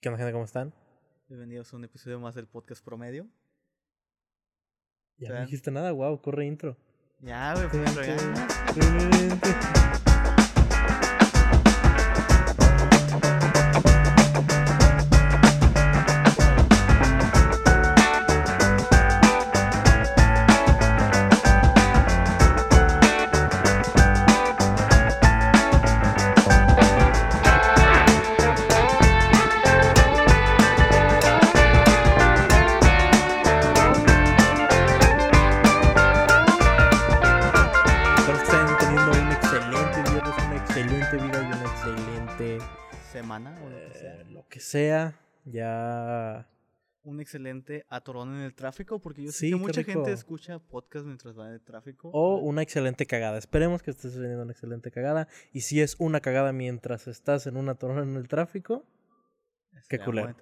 ¿Qué onda, gente? ¿Cómo están? Bienvenidos a un episodio más del podcast promedio. Ya no dijiste nada, wow, corre intro. Ya, güey, pues, ya. Un excelente atorón en el tráfico, porque yo sé Sí, que mucha rico. gente escucha podcast mientras va en el tráfico. O una excelente cagada. Esperemos que estés teniendo una excelente cagada. Y si es una cagada mientras estás en una torre en el tráfico, qué culero.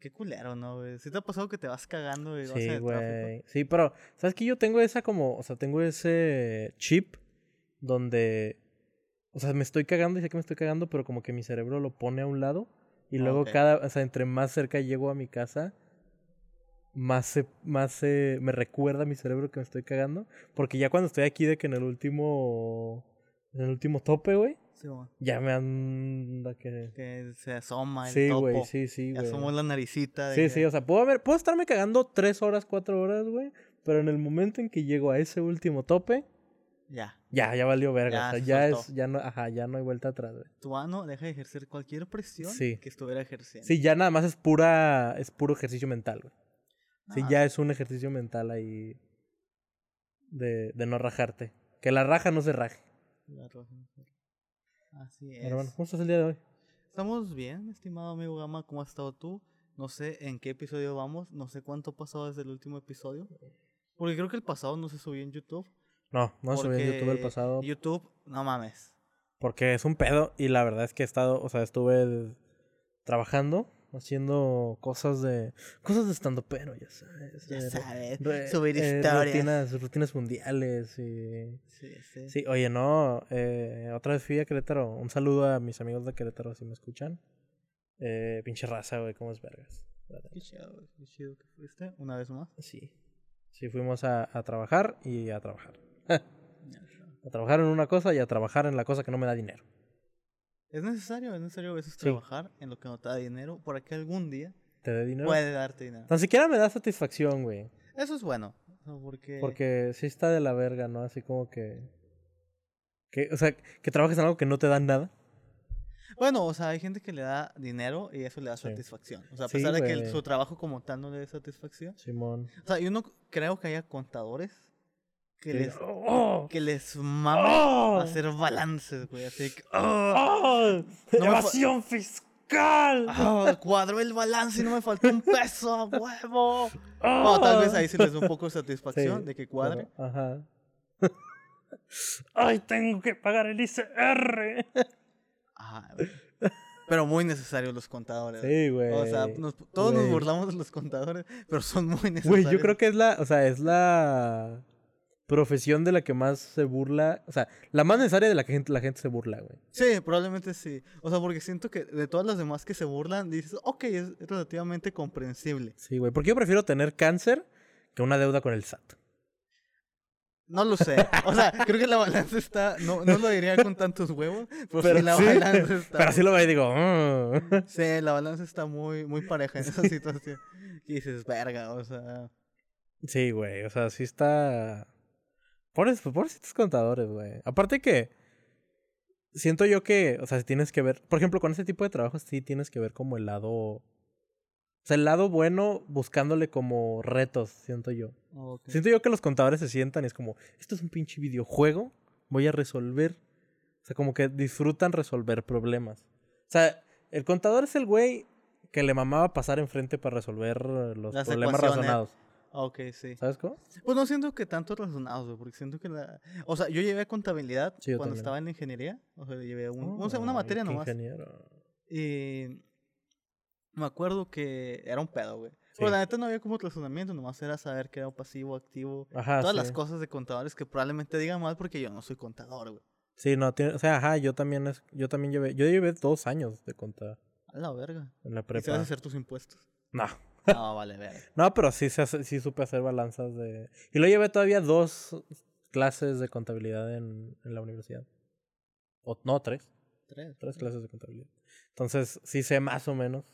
Qué culero, ¿no? ¿Sí te ha pasado que te vas cagando y vas en sí, el tráfico? güey. Sí, pero, ¿sabes que Yo tengo esa como, o sea, tengo ese chip donde, o sea, me estoy cagando y sé que me estoy cagando, pero como que mi cerebro lo pone a un lado. Y Ah, luego ok. cada, o sea, entre más cerca llego a mi casa, más se, más se, me recuerda mi cerebro que me estoy cagando. Porque ya cuando estoy aquí de que en el último, en el último tope, güey, Sí, ya me anda que... Que se asoma el Sí, topo. güey, sí, sí, güey. asomó la naricita. de Sí, que- sí, o sea, puedo, haber, puedo estarme cagando tres horas, cuatro horas, güey. Pero en el momento en que llego a ese último tope, Ya. Ya, ya valió verga. Ya o sea, se ya es, ya no, ajá, ya no hay vuelta atrás, güey. Tu ano deja de ejercer cualquier presión Sí. que estuviera ejerciendo. Sí, ya nada más es pura, es puro ejercicio mental, güey. Sí, Ah, ya es un ejercicio mental ahí de, de no rajarte. Que la raja no se raje. la roja. Así es. Pero bueno, ¿cómo estás el día de hoy? Estamos bien, estimado amigo Gama, ¿cómo has estado tú? No sé en qué episodio vamos, no sé cuánto ha pasado desde el último episodio. Porque creo que el pasado no se subió en YouTube. No, no subí en YouTube el pasado YouTube, no mames. porque es un pedo y la verdad es que he estado, o sea, estuve trabajando, haciendo cosas de, cosas de estando pero, ya sabes. Ya eh, sabes, Re- subir eh, historias. rutinas, rutinas mundiales y... Sí, sí. Sí, oye, no, eh, otra vez fui a Querétaro. Un saludo a mis amigos de Querétaro si me escuchan. Eh, pinche raza, güey, cómo es vergas. Qué chido, qué chido que fuiste, una vez más. Sí, sí, fuimos a, a trabajar y a trabajar. a trabajar en una cosa y a trabajar en la cosa que no me da dinero. Es necesario, es necesario a veces Sí. trabajar en lo que no te da dinero para que algún día ¿Te da dinero? puede darte dinero. Tan siquiera me da satisfacción, güey. Eso es bueno, porque... Porque sí está de la verga, ¿no? Así como que... que o sea, que trabajes en algo que no te da nada. Bueno, o sea, hay gente que le da dinero y eso le da Sí. satisfacción. O sea, a Sí, pesar de que el- su trabajo como tal no le dé satisfacción. Simón. O sea, yo no creo que haya contadores que les, ¡Oh! que les mame ¡Oh! hacer balances, güey. Así que, ¡oh! ¡Oh! No ¡Evasión fiscal! ¡Oh! cuadró el balance y no me faltó un peso, a huevo. ¡Oh! Bueno, tal vez ahí sí les da un poco de satisfacción Sí, de que cuadre. Ajá. ¡Ay, tengo que pagar el ICR! Ajá, güey. Pero muy necesarios los contadores. Sí, güey. O sea, nos- todos nos burlamos de los contadores, pero son muy necesarios. Güey, yo creo que es la, o sea, es la profesión de la que más se burla, o sea, la más necesaria de la que gente, la gente se burla, güey. Sí, probablemente sí. O sea, porque siento que de todas las demás que se burlan, dices, ok, es relativamente comprensible. Sí, güey, porque yo prefiero tener cáncer que una deuda con el SAT. No lo sé. O sea, creo que la balanza está. No, no lo diría con tantos huevos, pero, Pero sí la balanza está. Pero así lo veo y digo, "Mm". Sí, la balanza está muy, muy pareja en esa situación. Y dices, verga, o sea. Sí, güey, o sea, sí está... Pobres, pobrecitos contadores, güey. Aparte que siento yo que, o sea, si tienes que ver, por ejemplo, con ese tipo de trabajos sí tienes que ver como el lado... O sea, el lado bueno buscándole como retos, siento yo. Siento yo que los contadores se sientan y es como, esto es un pinche videojuego, voy a resolver. O sea, como que disfrutan resolver problemas. O sea, el contador es el güey que le mamaba pasar enfrente para resolver los Las problemas razonados. Ok, sí. ¿Sabes cómo? Pues no siento que tanto razonados, güey, porque siento que la... O sea, yo llevé contabilidad Sí, yo cuando también. estaba en la ingeniería. O sea, llevé un, o sea, Oh, una materia qué nomás. ingeniero. Y me acuerdo que era un pedo, güey. Sí. Pero la neta no había como razonamiento, nomás era saber qué era pasivo, activo. Ajá, todas sí. las cosas de contadores que probablemente digan mal porque yo no soy contador, güey. Sí, no, tiene, o sea, ajá, yo también, es, yo también llevé, yo llevé dos años de contar. A la verga. en la ¿Y sabes prepa. hacer tus impuestos? No. No, vale, verga. No, pero sí, sí supe hacer balanzas de... Y lo llevé todavía dos clases de contabilidad en, en la universidad. O, no, tres. Tres. Tres clases de contabilidad. Entonces, sí sé más o menos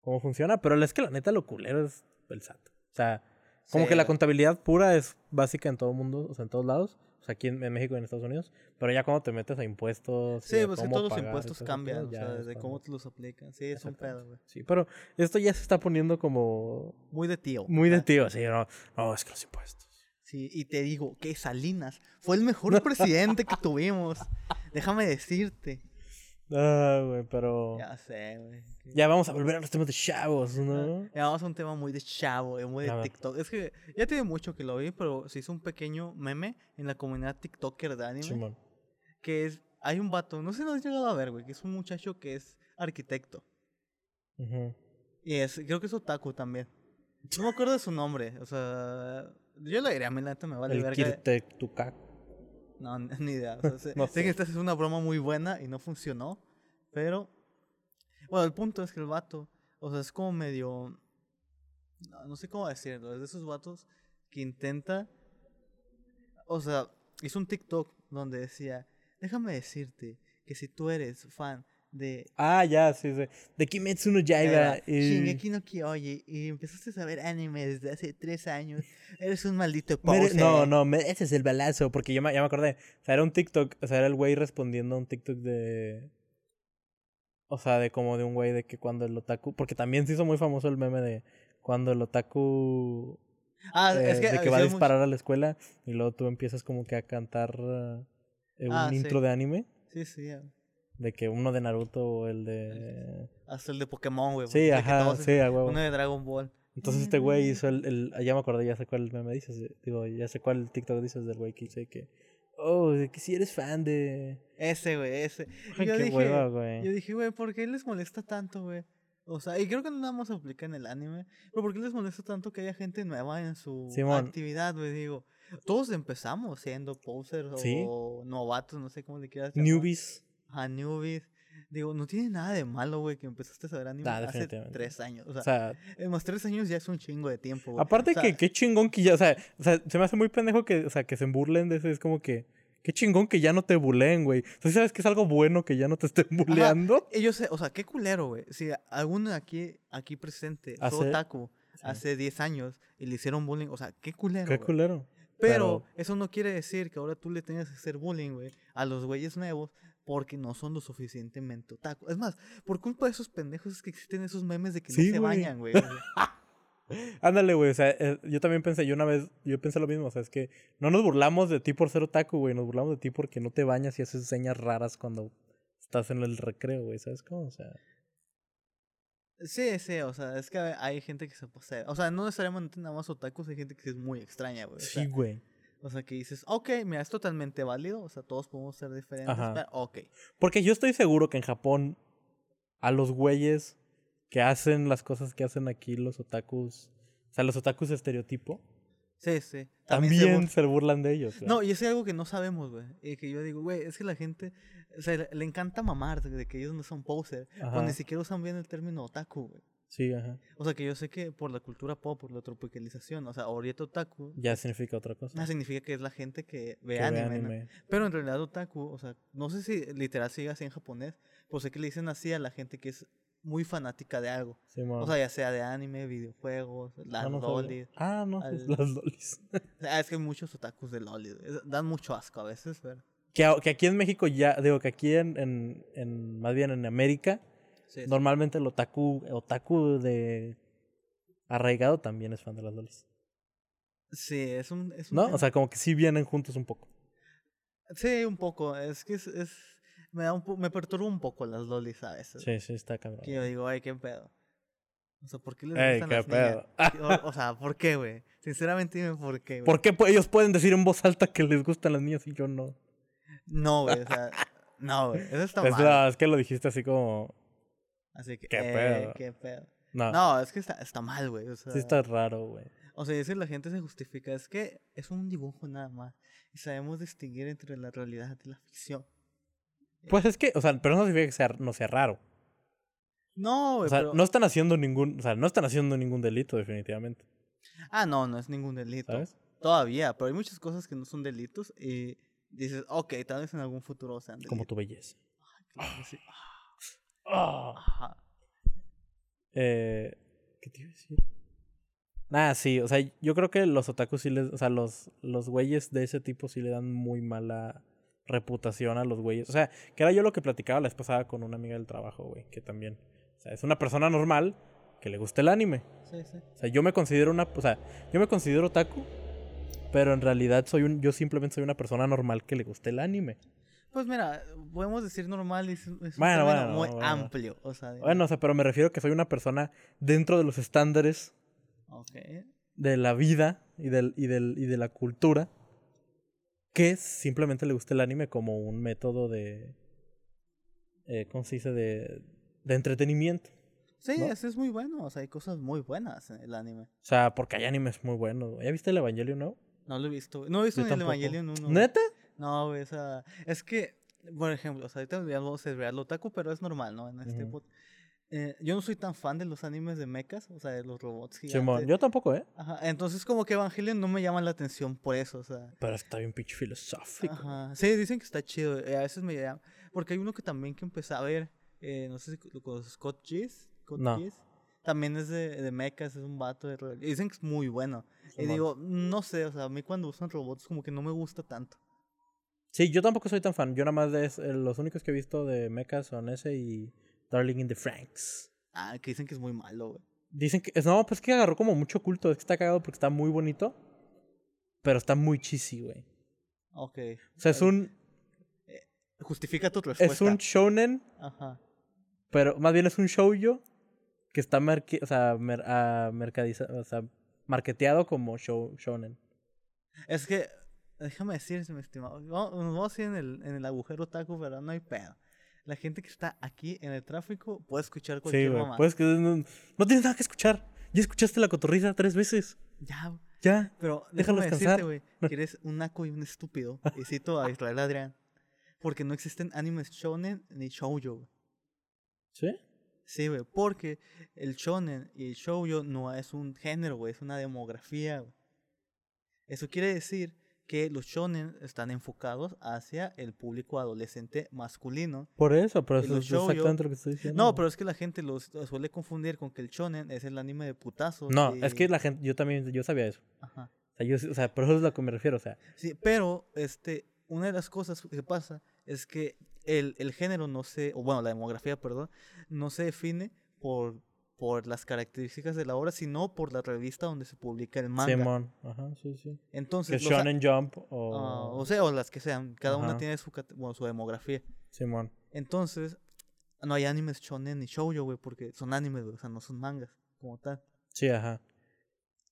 cómo funciona, pero es que la neta lo culero es el SAT. O sea, como Sí, que la contabilidad pura es básica en todo el mundo, o sea, en todos lados. O sea, aquí en, en México y en Estados Unidos. Pero ya cuando te metes a impuestos... Sí, pues que todos los impuestos cambian, o sea, es desde cómo te los aplican. Sí, es un pedo, güey. Sí, pero esto ya se está poniendo como Muy de tío. muy de tío, sí, no, no, es que los impuestos. Sí, y te digo que Salinas fue el mejor presidente que tuvimos. Déjame decirte. Ah, güey, pero... Ya sé, güey. Ya vamos a volver a los temas de chavos, ¿no? Ya vamos a un tema muy de chavo, eh, muy de. TikTok. Es que ya tiene mucho que lo vi, pero se hizo un pequeño meme en la comunidad TikToker de anime. Simón. Que es, hay un vato, no sé si lo has llegado a ver, güey, que es un muchacho que es arquitecto. Ujú. Y es, creo que es otaku también. No me acuerdo de su nombre, o sea, yo le diría, a mí la neta me vale el verga. Kirtektukak. No, ni idea. O sea, sé, No sé sé. que esta es una broma muy buena y no funcionó. Pero. Bueno, el punto es que el vato. O sea, es como medio. No, no sé cómo decirlo. Es de esos vatos que intenta. O sea, hizo un TikTok donde decía: Déjame decirte que si tú eres fan de. Ah, ya, sí, sí. De Kimetsu no Yaiba. eh, y- Shingeki no Kyoji y empezaste a ver anime desde hace tres años. Eres un maldito poser. No, no, me- ese es el balazo, porque yo me, ya me acordé. O sea, era un TikTok, o sea, era el güey respondiendo a un TikTok de... O sea, de como de un güey de que cuando el otaku... Porque también se hizo muy famoso el meme de cuando el otaku... Ah, eh, es que. de que va a mucho- disparar a la escuela y luego tú empiezas como que a cantar eh, un Ah, sí. intro de anime. Sí, sí. ya. De que uno de Naruto o el de... Hasta el de Pokémon, güey. Sí, ajá, sí, a huevo. Uno de Dragon Ball. Entonces este güey hizo el, el... Ya me acordé, ya sé cuál meme dices. Digo, ya sé cuál TikTok dices del güey que dice que... Oh, que si eres fan de... Ese, güey, ese. Ay, yo qué dije, hueva, güey. yo dije, güey, ¿por qué les molesta tanto, güey? O sea, y creo que no nada más aplica en el anime, pero ¿por qué les molesta tanto que haya gente nueva en su Simón. actividad, güey? Digo, todos empezamos siendo posers Sí. o novatos, no sé cómo le quieras llamar. Newbies. Ajá, newbies. Digo, no tiene nada de malo, güey, que empezaste a saber anime Nah, hace tres años. O sea, O sea, en más tres años ya es un chingo de tiempo, güey. aparte O sea, que qué chingón que ya, o sea, o sea, se me hace muy pendejo que, o sea, que se burlen de eso, es como que, qué chingón que ya no te buleen, güey. Sea, ¿sabes que es algo bueno que ya no te estén buleando? Yo sé, o sea, qué culero, güey. Si alguno aquí, aquí presente fue Hace- otaku hace 10 años y le hicieron bullying, o sea, qué culero. Qué güey. culero. Pero eso no quiere decir que ahora tú le tengas que hacer bullying, güey, a los güeyes nuevos porque no son lo suficientemente otaku. Es más, por culpa de esos pendejos es que existen esos memes de que Sí, no se bañan, güey. Ándale, güey, o sea, eh, yo también pensé, yo una vez, yo pensé lo mismo, o sea, es que no nos burlamos de ti por ser otaku, güey, nos burlamos de ti porque no te bañas y haces señas raras cuando estás en el recreo, güey, ¿sabes cómo? O sea, sí, sí, o sea, es que hay gente que se posee. O sea, no necesariamente nada más otakus, hay gente que es muy extraña, güey. Sí, güey. O sea, que dices, ok, mira, es totalmente válido, o sea, todos podemos ser diferentes, Ajá. pero ok. Porque yo estoy seguro que en Japón a los güeyes que hacen las cosas que hacen aquí los otakus, o sea, los otakus estereotipo, Sí, sí. también, se bur- se burlan de ellos. No, y es algo que no sabemos, güey. Y que yo digo, güey, es que la gente, o sea, le, encanta mamar de que ellos no son poser, pues Ajá. ni siquiera usan bien el término otaku, güey. Sí, ajá. O sea, que yo sé que por la cultura pop, por la tropicalización, o sea, ahorita otaku Ya significa otra cosa. no significa que es la gente que ve Que ve anime, ¿no? anime. Pero en realidad otaku, o sea, no sé si literal sigue así en japonés, pero sé que le dicen así a la gente que es muy fanática de algo. Simón. O sea, ya sea de anime, videojuegos, las Ah, no sabía. lolis. Ah, no, sí, al- las lolis. Sea, es que hay muchos otakus de lolis. Dan mucho asco a veces, pero... que, que aquí en México ya, digo que aquí en, en, en más bien en América, Sí, normalmente el otaku, otaku de arraigado también es fan de las lolis. Sí, es un... Es un ¿No? tema- O sea, como que sí vienen juntos un poco. Sí, un poco. Es que es... es- me, da un me perturba un poco las lolis a veces. Sí, sí, está cabrón. Que yo digo, ay, qué pedo. O sea, ¿por qué les Ey, gustan qué las pedo. niñas? O, o sea, ¿por qué, güey? Sinceramente dime por qué, güey. ¿Por qué ellos pueden decir en voz alta que les gustan las niñas y yo no? No, güey, o sea... No, güey, eso está Es, mal. la- es que lo dijiste así como... Así que, Qué eh, pedo. qué pedo. No, No, es que está, está mal, güey. O sea, sí está raro, güey. o sea, es que la gente se justifica. Es que es un dibujo nada más. Y sabemos distinguir entre la realidad y la ficción. Pues es que, o sea, pero no significa que sea, no sea raro. No, güey, O sea, pero... no están haciendo ningún, o sea, no están haciendo ningún delito definitivamente, Ah, no, no es ningún delito. ¿sabes? Todavía, pero hay muchas cosas que no son delitos y dices, ok, tal vez en algún futuro sean delitos. Como tu belleza. Claro que sí. Ah. Ajá. Eh, ¿Qué te iba a decir? Nah, sí, o sea, yo creo que los otakus sí les, o sea, los, los güeyes de ese tipo sí le dan muy mala reputación a los güeyes. O sea, que era yo lo que platicaba la vez pasada con una amiga del trabajo, güey, que también, o sea, es una persona normal que le gusta el anime. Sí, sí. O sea, yo me considero una, o sea, yo me considero otaku, pero en realidad soy un, yo simplemente soy una persona normal que le gusta el anime. Pues mira, podemos decir normal es, es un Bueno, muy bueno. amplio. O sea, de- Bueno, o sea, pero me refiero que soy una persona dentro de los estándares de la vida y, del, y, del, y de la cultura que simplemente le gusta el anime como un método de... Eh, ¿Cómo se dice? De, de entretenimiento. Sí, ¿no? eso es muy bueno. O sea, hay cosas muy buenas en el anime. O sea, porque hay animes muy buenos. ¿Ya viste el Evangelio no? No lo he visto. No he visto ni el 1. güey. ¿Neta? No, güey, o sea, es que, por ejemplo, o sea, ahorita vamos a real otaku, pero es normal, ¿no? En este pod- eh, yo no soy tan fan de los animes de mechas, o sea, de los robots gigantes. Simón, yo tampoco, ¿eh? Ajá, entonces como que Evangelion no me llama la atención por eso, o sea. Pero está bien pinche filosófico. Ajá. Sí, dicen que está chido, eh, a veces me llama. Porque hay uno que también que empecé a ver, eh, no sé si lo conoces, Scott Gies. Scott No. Gies. También es de, de mechas, es un vato de y Dicen que es muy bueno. Y Simón. digo, no sé, o sea, a mí cuando usan robots como que no me gusta tanto. Sí, yo tampoco soy tan fan. Yo nada más de eh, los únicos que he visto de mecha son ese y Darling in the Franks. Ah, que dicen que es muy malo, güey. Dicen que. No, pues es que agarró como mucho culto. Es que está cagado porque está muy bonito. Pero está muy cheesy, güey. Ok. O sea, es un. Justifica tu respuesta. Es un shonen, Ajá. pero más bien es un shoujo que está marque- o sea, mer- ah, mercadiza- o sea, marketeado como show shonen. Es que, déjame decirte, mi estimado. Vamos, nos vamos a ir en el, en el agujero taco, pero no hay pedo. La gente que está aquí en el tráfico puede escuchar Sí, cualquier güey. mamá. Pues que no, no tienes nada que escuchar. Ya escuchaste la cotorriza tres veces. Ya, güey. Ya. pero Déjalo descansar. decirte, güey, que eres un naco y un estúpido. Y cito a Israel Adrián. Porque no existen animes shonen ni shoujo, güey. ¿Sí? Sí, güey, porque el shonen y el shoujo no es un género, güey, es una demografía, güey. Eso quiere decir que los shonen están enfocados hacia el público adolescente masculino. Por eso, pero eso es exactamente lo que estoy diciendo. No, pero es que la gente los los suele confundir con que el shonen es el anime de putazos. No, y- es que la gente, yo también, yo sabía eso. Ajá. O sea, yo, o sea, por eso es a lo que me refiero, o sea. Sí, pero este, una de las cosas que pasa es que el, el género no se, o bueno, la demografía, perdón, no se define por, por las características de la obra, sino por la revista donde se publica el manga. Simón. Ajá, sí, sí. Que Entonces, a- Shonen Jump ah, o... o sea, o las que sean, cada una Ajá. tiene su, bueno, su demografía. Simón. Entonces, no hay animes shonen ni shoujo, güey, porque son animes, güey, o sea, no son mangas como tal. Sí, ajá.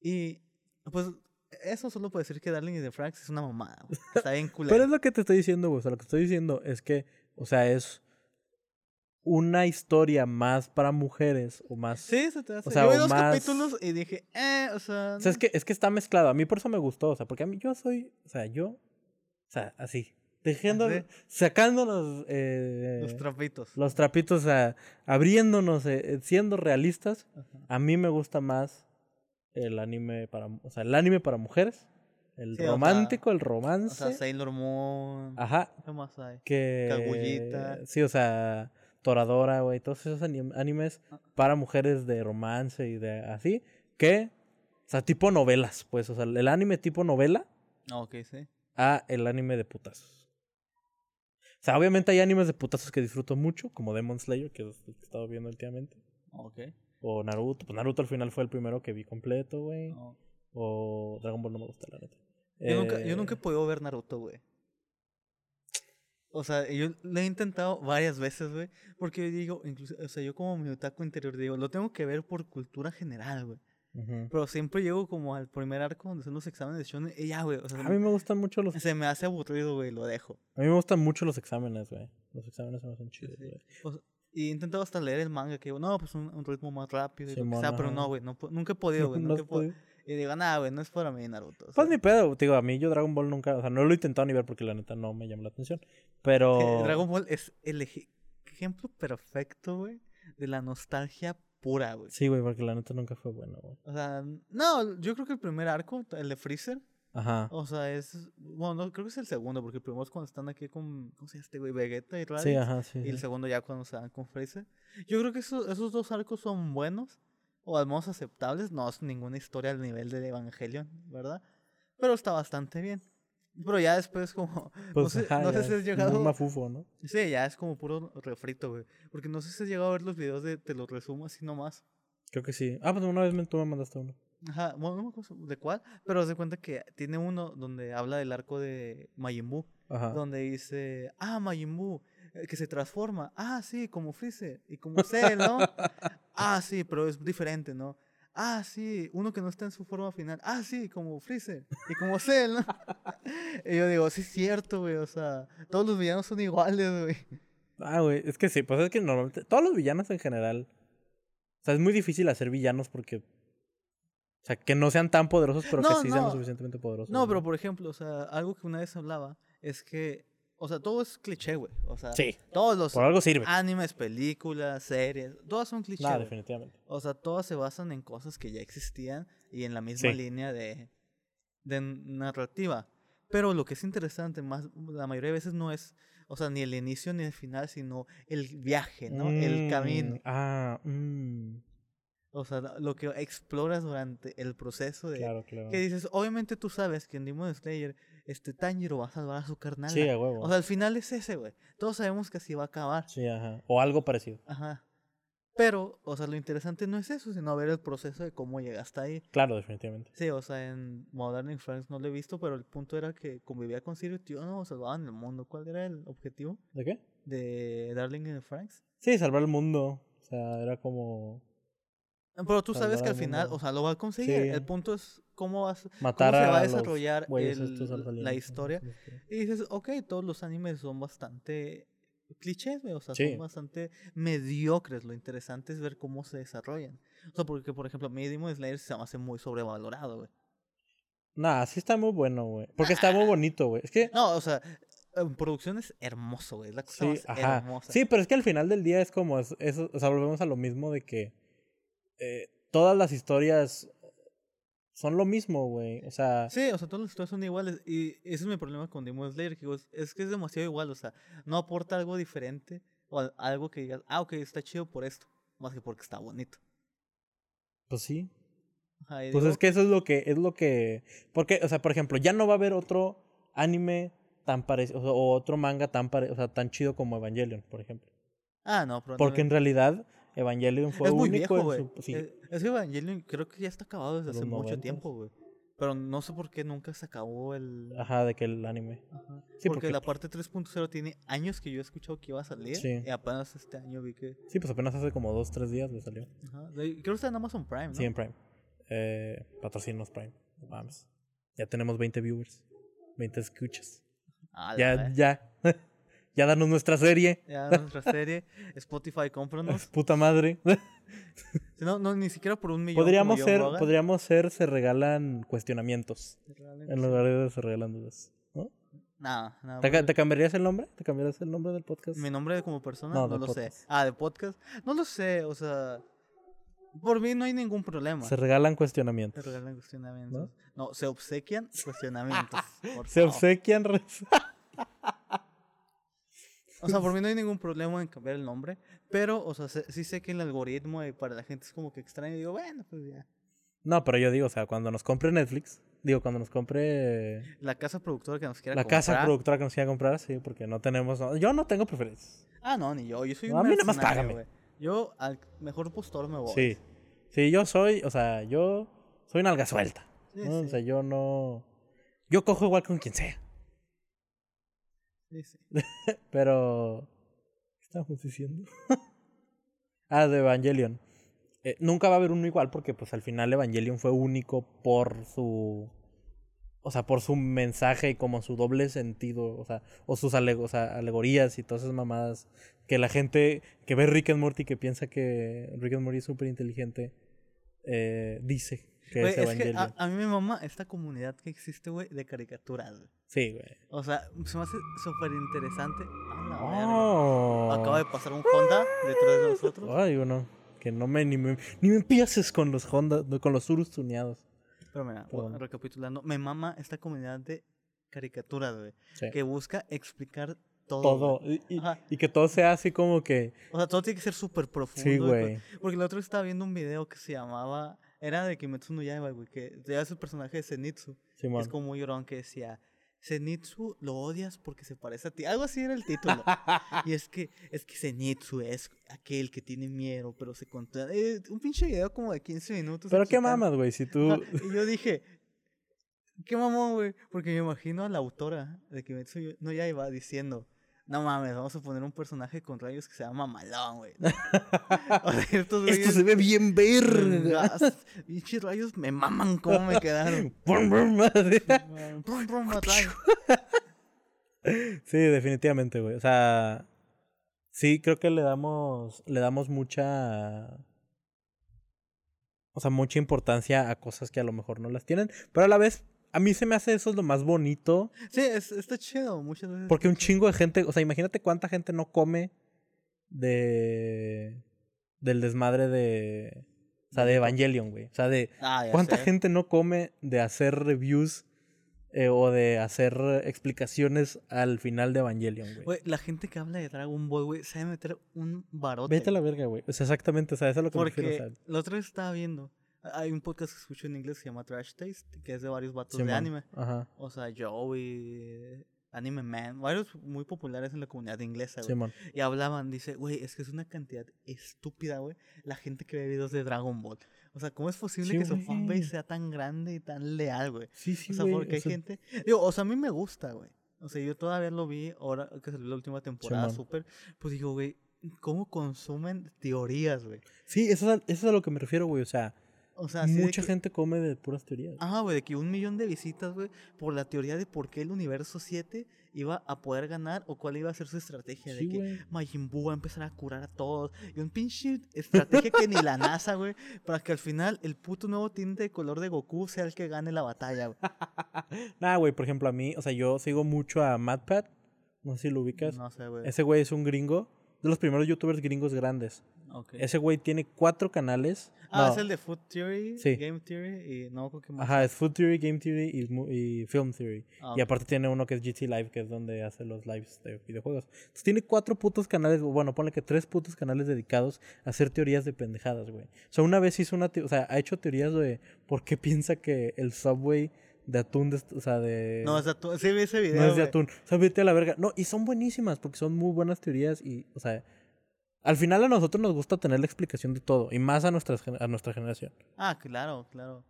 Y, pues, eso solo puede decir que Darling in the Franks es una mamada, güey. Está bien culero. Pero es lo que te estoy diciendo, güey. O sea, lo que estoy diciendo es que, o sea, es una historia más para mujeres o más... Sí, se te hace. O sea, Yo vi o dos más- capítulos y dije, eh, o sea. O sea, es que, es que está mezclado. A mí por eso me gustó. O sea, porque a mí yo soy... O sea, yo... O sea, así. Dejando... Así. Sacándonos... eh, Los trapitos. los trapitos, o sea, abriéndonos, eh, eh, siendo realistas. Ajá. A mí me gusta más el anime para... O sea, el anime para mujeres. El Sí, o sea, romántico, el O romance. sea, Sailor Moon. Ajá. ¿Qué más hay? que Kaguya. sí o sea Toradora güey todos esos anim- animes Ah. para mujeres de romance y de así que o sea tipo novelas pues o sea el anime tipo novela Ah, ok, sí. a el anime de putazos o sea obviamente hay animes de putazos que disfruto mucho como Demon Slayer que es el que he estado viendo últimamente Ok. o Naruto pues Naruto al final fue el primero que vi completo güey o Dragon Ball no me gusta la neta Yo, nunca, yo Eh, nunca he podido ver Naruto, güey. O sea, yo lo he intentado varias veces, güey. Porque yo digo, incluso, o sea, yo como mi otaku interior digo, lo tengo que ver por cultura general, güey. Pero siempre llego como al primer arco donde son los exámenes de shonen y ya, güey. O sea, a mí me gustan mucho los se me hace aburrido, güey, lo dejo. a mí me gustan mucho los exámenes güey los exámenes se me hacen chidos sí. güey. O sea, y he intentado hasta leer el manga, que digo, no, pues un, un ritmo más rápido y lo que sea, pero no, güey, no, nunca he podido, güey, No nunca he podido. Y digo, nada, güey, no es para mí Naruto. o Pues ni pedo, digo, a mí yo Dragon Ball nunca, o sea, no lo he intentado ni ver porque la neta no me llama la atención. Pero. Dragon Ball es el eje- ejemplo perfecto, güey, de la nostalgia pura, güey. Sí, güey, porque la neta nunca fue bueno, güey. O sea, no, yo creo que el primer arco, el de Freezer, Ajá. o sea, es. Bueno, no, creo que es el segundo, porque el primero es cuando están aquí con. ¿Cómo se llama este güey? Vegeta y Raditz. Sí, ajá, sí. Y el sí. segundo ya cuando se dan con Freezer. Yo creo que esos, esos dos arcos son buenos, o al menos aceptables. No es ninguna historia al nivel de Evangelion, ¿verdad? Pero está bastante bien. Pero ya después como... Pues, no sé, ajá, no sé si has llegado... mafufo, ¿no? Sí, ya es como puro refrito, güey. Porque no sé si has llegado a ver los videos de Te los resumo así nomás. Creo que sí. Ah, pues una vez me, tú me mandaste uno. Ajá, bueno, de cuál, pero haz de cuenta que tiene uno donde habla del arco de Majin Buu, Ajá. donde dice, ah, Majin Buu, que se transforma, ah, sí, como Freezer, y como Cell, ¿no? ah, sí, pero es diferente, ¿no? Ah, sí, uno que no está en su forma final, ah, sí, como Freezer, y como Cell, ¿no? y yo digo, sí es cierto, güey, o sea, todos los villanos son iguales, güey. Ah, güey, es que sí, pues es que normalmente todos los villanos en general. O sea, es muy difícil hacer villanos porque. O sea, que no sean tan poderosos, pero que No, sí sean lo suficientemente poderosos. No, pero por ejemplo, o sea, algo que una vez hablaba es que, o sea, todo es cliché, güey, o sea, Sí, todos los por algo sirve. animes, películas, series, todas son clichés. Güey. definitivamente. O sea, todas se basan en cosas que ya existían y en la misma Sí. línea de, de narrativa. Pero lo que es interesante, más la mayoría de veces no es, o sea, ni el inicio ni el final, sino el viaje, ¿no? El Mm, camino. Ah, mm, O sea, lo que exploras durante el proceso de... claro, claro. Que dices, obviamente tú sabes que en Demon Slayer, este Tanjiro va a salvar a su carnal. Sí, a huevo. O sea, al final es ese, güey. Todos sabemos que así va a acabar. sí, ajá. O algo parecido. Ajá. Pero, o sea, lo interesante no es eso, sino ver el proceso de cómo llegaste ahí. Claro, definitivamente. Sí, o sea, en Modern in France no lo he visto, pero el punto era que convivía con Sirius, tío, no, salvaban el mundo. ¿Cuál era el objetivo ¿De qué? de Darling in France? Sí, salvar el mundo. O sea, era como Pero tú sabes que al al final, mundo. o sea, lo va a conseguir. Sí. El punto es cómo vas matar se a va a desarrollar el- la historia? Y dices, ok, todos los animes son bastante clichés, güey, o sea, Sí. son bastante mediocres. Lo interesante es ver cómo se desarrollan. O sea, porque, por ejemplo, a mí Demon Slayer se me hace muy sobrevalorado, güey. Nah, sí está muy bueno, güey. Porque está muy bonito, güey. Es que No, o sea, en producción es hermoso, güey. Es la cosa Sí, más ajá. hermosa. Sí, pero es que al final del día es como es- o sea, volvemos a lo mismo de que eh, todas las historias son lo mismo, güey. O sea, Sí, o sea, todas las historias son iguales. Y ese es mi problema con Demon Slayer, que es, que es demasiado igual, o sea, no aporta algo diferente o al- algo que digas, ah, ok, está chido por esto, más que porque está bonito. pues sí. Ajá, Pues digo, es que eso es lo que es lo que porque, o sea, por ejemplo, ya no va a haber otro anime tan parecido o otro manga tan pare, o sea, tan chido como Evangelion, por ejemplo. Ah, no, Porque en realidad Evangelion fue es muy único viejo, en güey. su sí, Es, es que Evangelion creo que ya está acabado desde Los hace mucho tiempo, güey. Pero no sé por qué nunca se acabó el... ajá, de que el anime. Ajá. Sí, porque, porque, la parte 3.0 tiene años que yo he escuchado que iba a salir. Sí. Y apenas este año vi que... Sí, pues apenas hace como dos, tres días me salió. Ajá. Creo que está en Amazon Prime, ¿no? Sí, en Prime. Eh, patrocinos Prime. Mames. Ya tenemos 20 viewers. 20 escuchas. Ah, Ya, ya. Ya danos nuestra serie. Ya nuestra serie, Spotify, cómpranos. Puta madre. No, no, ni siquiera por un millón. podríamos ser, Logan. podríamos ser, se regalan cuestionamientos. En lugar de se regalan dudas. ¿no? No, no, ¿Te, cambiarías el nombre? ¿Te cambiarías el nombre del podcast? Mi nombre como persona, No, no, lo podcast. sé. Ah, de podcast. No lo sé, o sea. Por mí no hay ningún problema. Se regalan Se cuestionamientos. regalan cuestionamientos. No, se obsequian cuestionamientos. Se obsequian. O sea, por mí no hay ningún problema en cambiar el nombre. Pero, o sea, sí sé que el algoritmo para la gente es como que extraño. Y digo, bueno, pues ya. No, pero yo digo, o sea, cuando nos compre Netflix, digo, cuando nos compre La casa productora que nos quiera la casa comprar. productora que nos quiera comprar, sí, porque no tenemos. no, yo no tengo preferencias. Ah, no, ni yo. Yo soy No, un a mí nada más págame. Yo al mejor postor me voy. Sí. Sí, yo soy, o sea, yo soy una alga suelta. Sí, ¿no? O sea, yo no. Yo cojo igual con quien sea. Pero. ¿Qué estamos diciendo? ah, de Evangelion. Eh, nunca va a haber uno igual porque, pues, al final Evangelion fue único por su. O sea, por su mensaje y como su doble sentido. O sea, o sus alegorías y todas esas mamadas. Que la gente que ve Rick and Morty que piensa que Rick and Morty es súper inteligente. eh, dice. Que Güey, es es que Evangelion. a, a mí me mama esta comunidad que existe, güey, de caricaturas. Sí, güey. O sea, se me hace súper interesante. La. Oh. Acaba de pasar un Honda detrás de nosotros. Ay, uno. Que no me ni, me ni me empieces con los Honda, con los Urus tuneados. Pero mira, Perdón. recapitulando, me mama esta comunidad de caricaturas, güey. Sí. Que busca explicar todo. Todo. Y, y- que todo sea así como que. O sea, todo tiene que ser súper profundo. Sí, güey. Porque el otro día estaba viendo un video que se llamaba. Era de Kimetsu no Yaiba, güey. Que ya es el personaje de Zenitsu. Simón. Es como muy llorón que decía. Zenitsu lo odias porque se parece a ti. Algo así era el título. y es que es que Zenitsu es aquel que tiene miedo, pero se contra... eh, un pinche video como de 15 minutos. Pero qué mamas, güey. Si tú. Y yo dije, qué mamón, güey. Porque me imagino a la autora de Kimetsu no Yaiba diciendo, no mames, vamos a poner un personaje con rayos que se llama Malón, güey. o sea, estos Esto se ve bien verga. vergas, Pinches rayos me maman cómo me quedaron. Brum, brum, madre. Brum, brum, matay. Sí, definitivamente, güey. O sea, sí, creo que le damos, le damos mucha, o sea, mucha importancia a cosas que a lo mejor no las tienen, pero a la vez, a mí se me hace eso lo más bonito, Sí, es, está chido muchas veces. porque un chingo de gente, o sea, imagínate cuánta gente no come de, del desmadre de, o sea, de Evangelion, güey. O sea, de Ah, cuánta sé. gente no come de hacer reviews eh, o de hacer explicaciones al final de Evangelion, güey. Güey, la gente que habla de Dragon Ball, güey, sabe meter un barote. Vete a la verga, güey. O sea, exactamente, o sea, eso es lo que me Porque refiero. Sea, la otra vez estaba viendo. Hay un podcast que escucho en inglés que se llama Trash Taste, que es de varios vatos de anime. Ajá, O sea, Joey, Anime Man, varios muy populares en la comunidad inglesa, güey. Y hablaban, dice, güey, es que es una cantidad estúpida, güey, la gente que ve videos de Dragon Ball. O sea, ¿cómo es posible Sí, que su fanbase sea tan grande y tan leal, güey? Sí, sí, o sea, porque hay o sea, gente... Digo, o sea, a mí me gusta, güey. O sea, yo todavía lo vi ahora que salió la última temporada, súper. Pues digo, güey, ¿cómo consumen teorías, güey? Sí, eso es, a, eso es a lo que me refiero, güey. O sea, O sea, mucha que- gente come de puras teorías. Ah, güey, de que un millón de visitas, güey, por la teoría de por qué el universo 7 iba a poder ganar o cuál iba a ser su estrategia. Sí, de que güey. Majin Buu va a empezar a curar a todos. Y un pinche estrategia que ni la NASA, güey, para que al final el puto nuevo tinte de color de Goku sea el que gane la batalla, güey. Nah, güey, por ejemplo, a mí, o sea, yo sigo mucho a MadPat. No sé si lo ubicas. No sé, güey. Ese güey es un gringo. De los primeros youtubers gringos grandes. Ese güey tiene cuatro canales. Ah, No, es el de Food Theory, Sí. Game Theory y no creo que más. Ajá, es Food Theory, Game Theory y, mu- y Film Theory. Ah, Y aparte tiene uno que es GT Live, que es donde hace los lives de videojuegos. Entonces tiene cuatro putos canales, bueno, ponle que tres putos canales dedicados a hacer teorías de pendejadas, güey. O sea, una vez hizo una, o sea, ha hecho teorías de por qué piensa que el Subway de atún, de- o sea, de... No, es de atún. Sí, vi ese video. no es de atún. O sea, vete a la verga. No, y son buenísimas porque son muy buenas teorías y, o sea, al final a nosotros nos gusta tener la explicación de todo y más a, nuestras, a nuestra generación. Ah, claro, claro.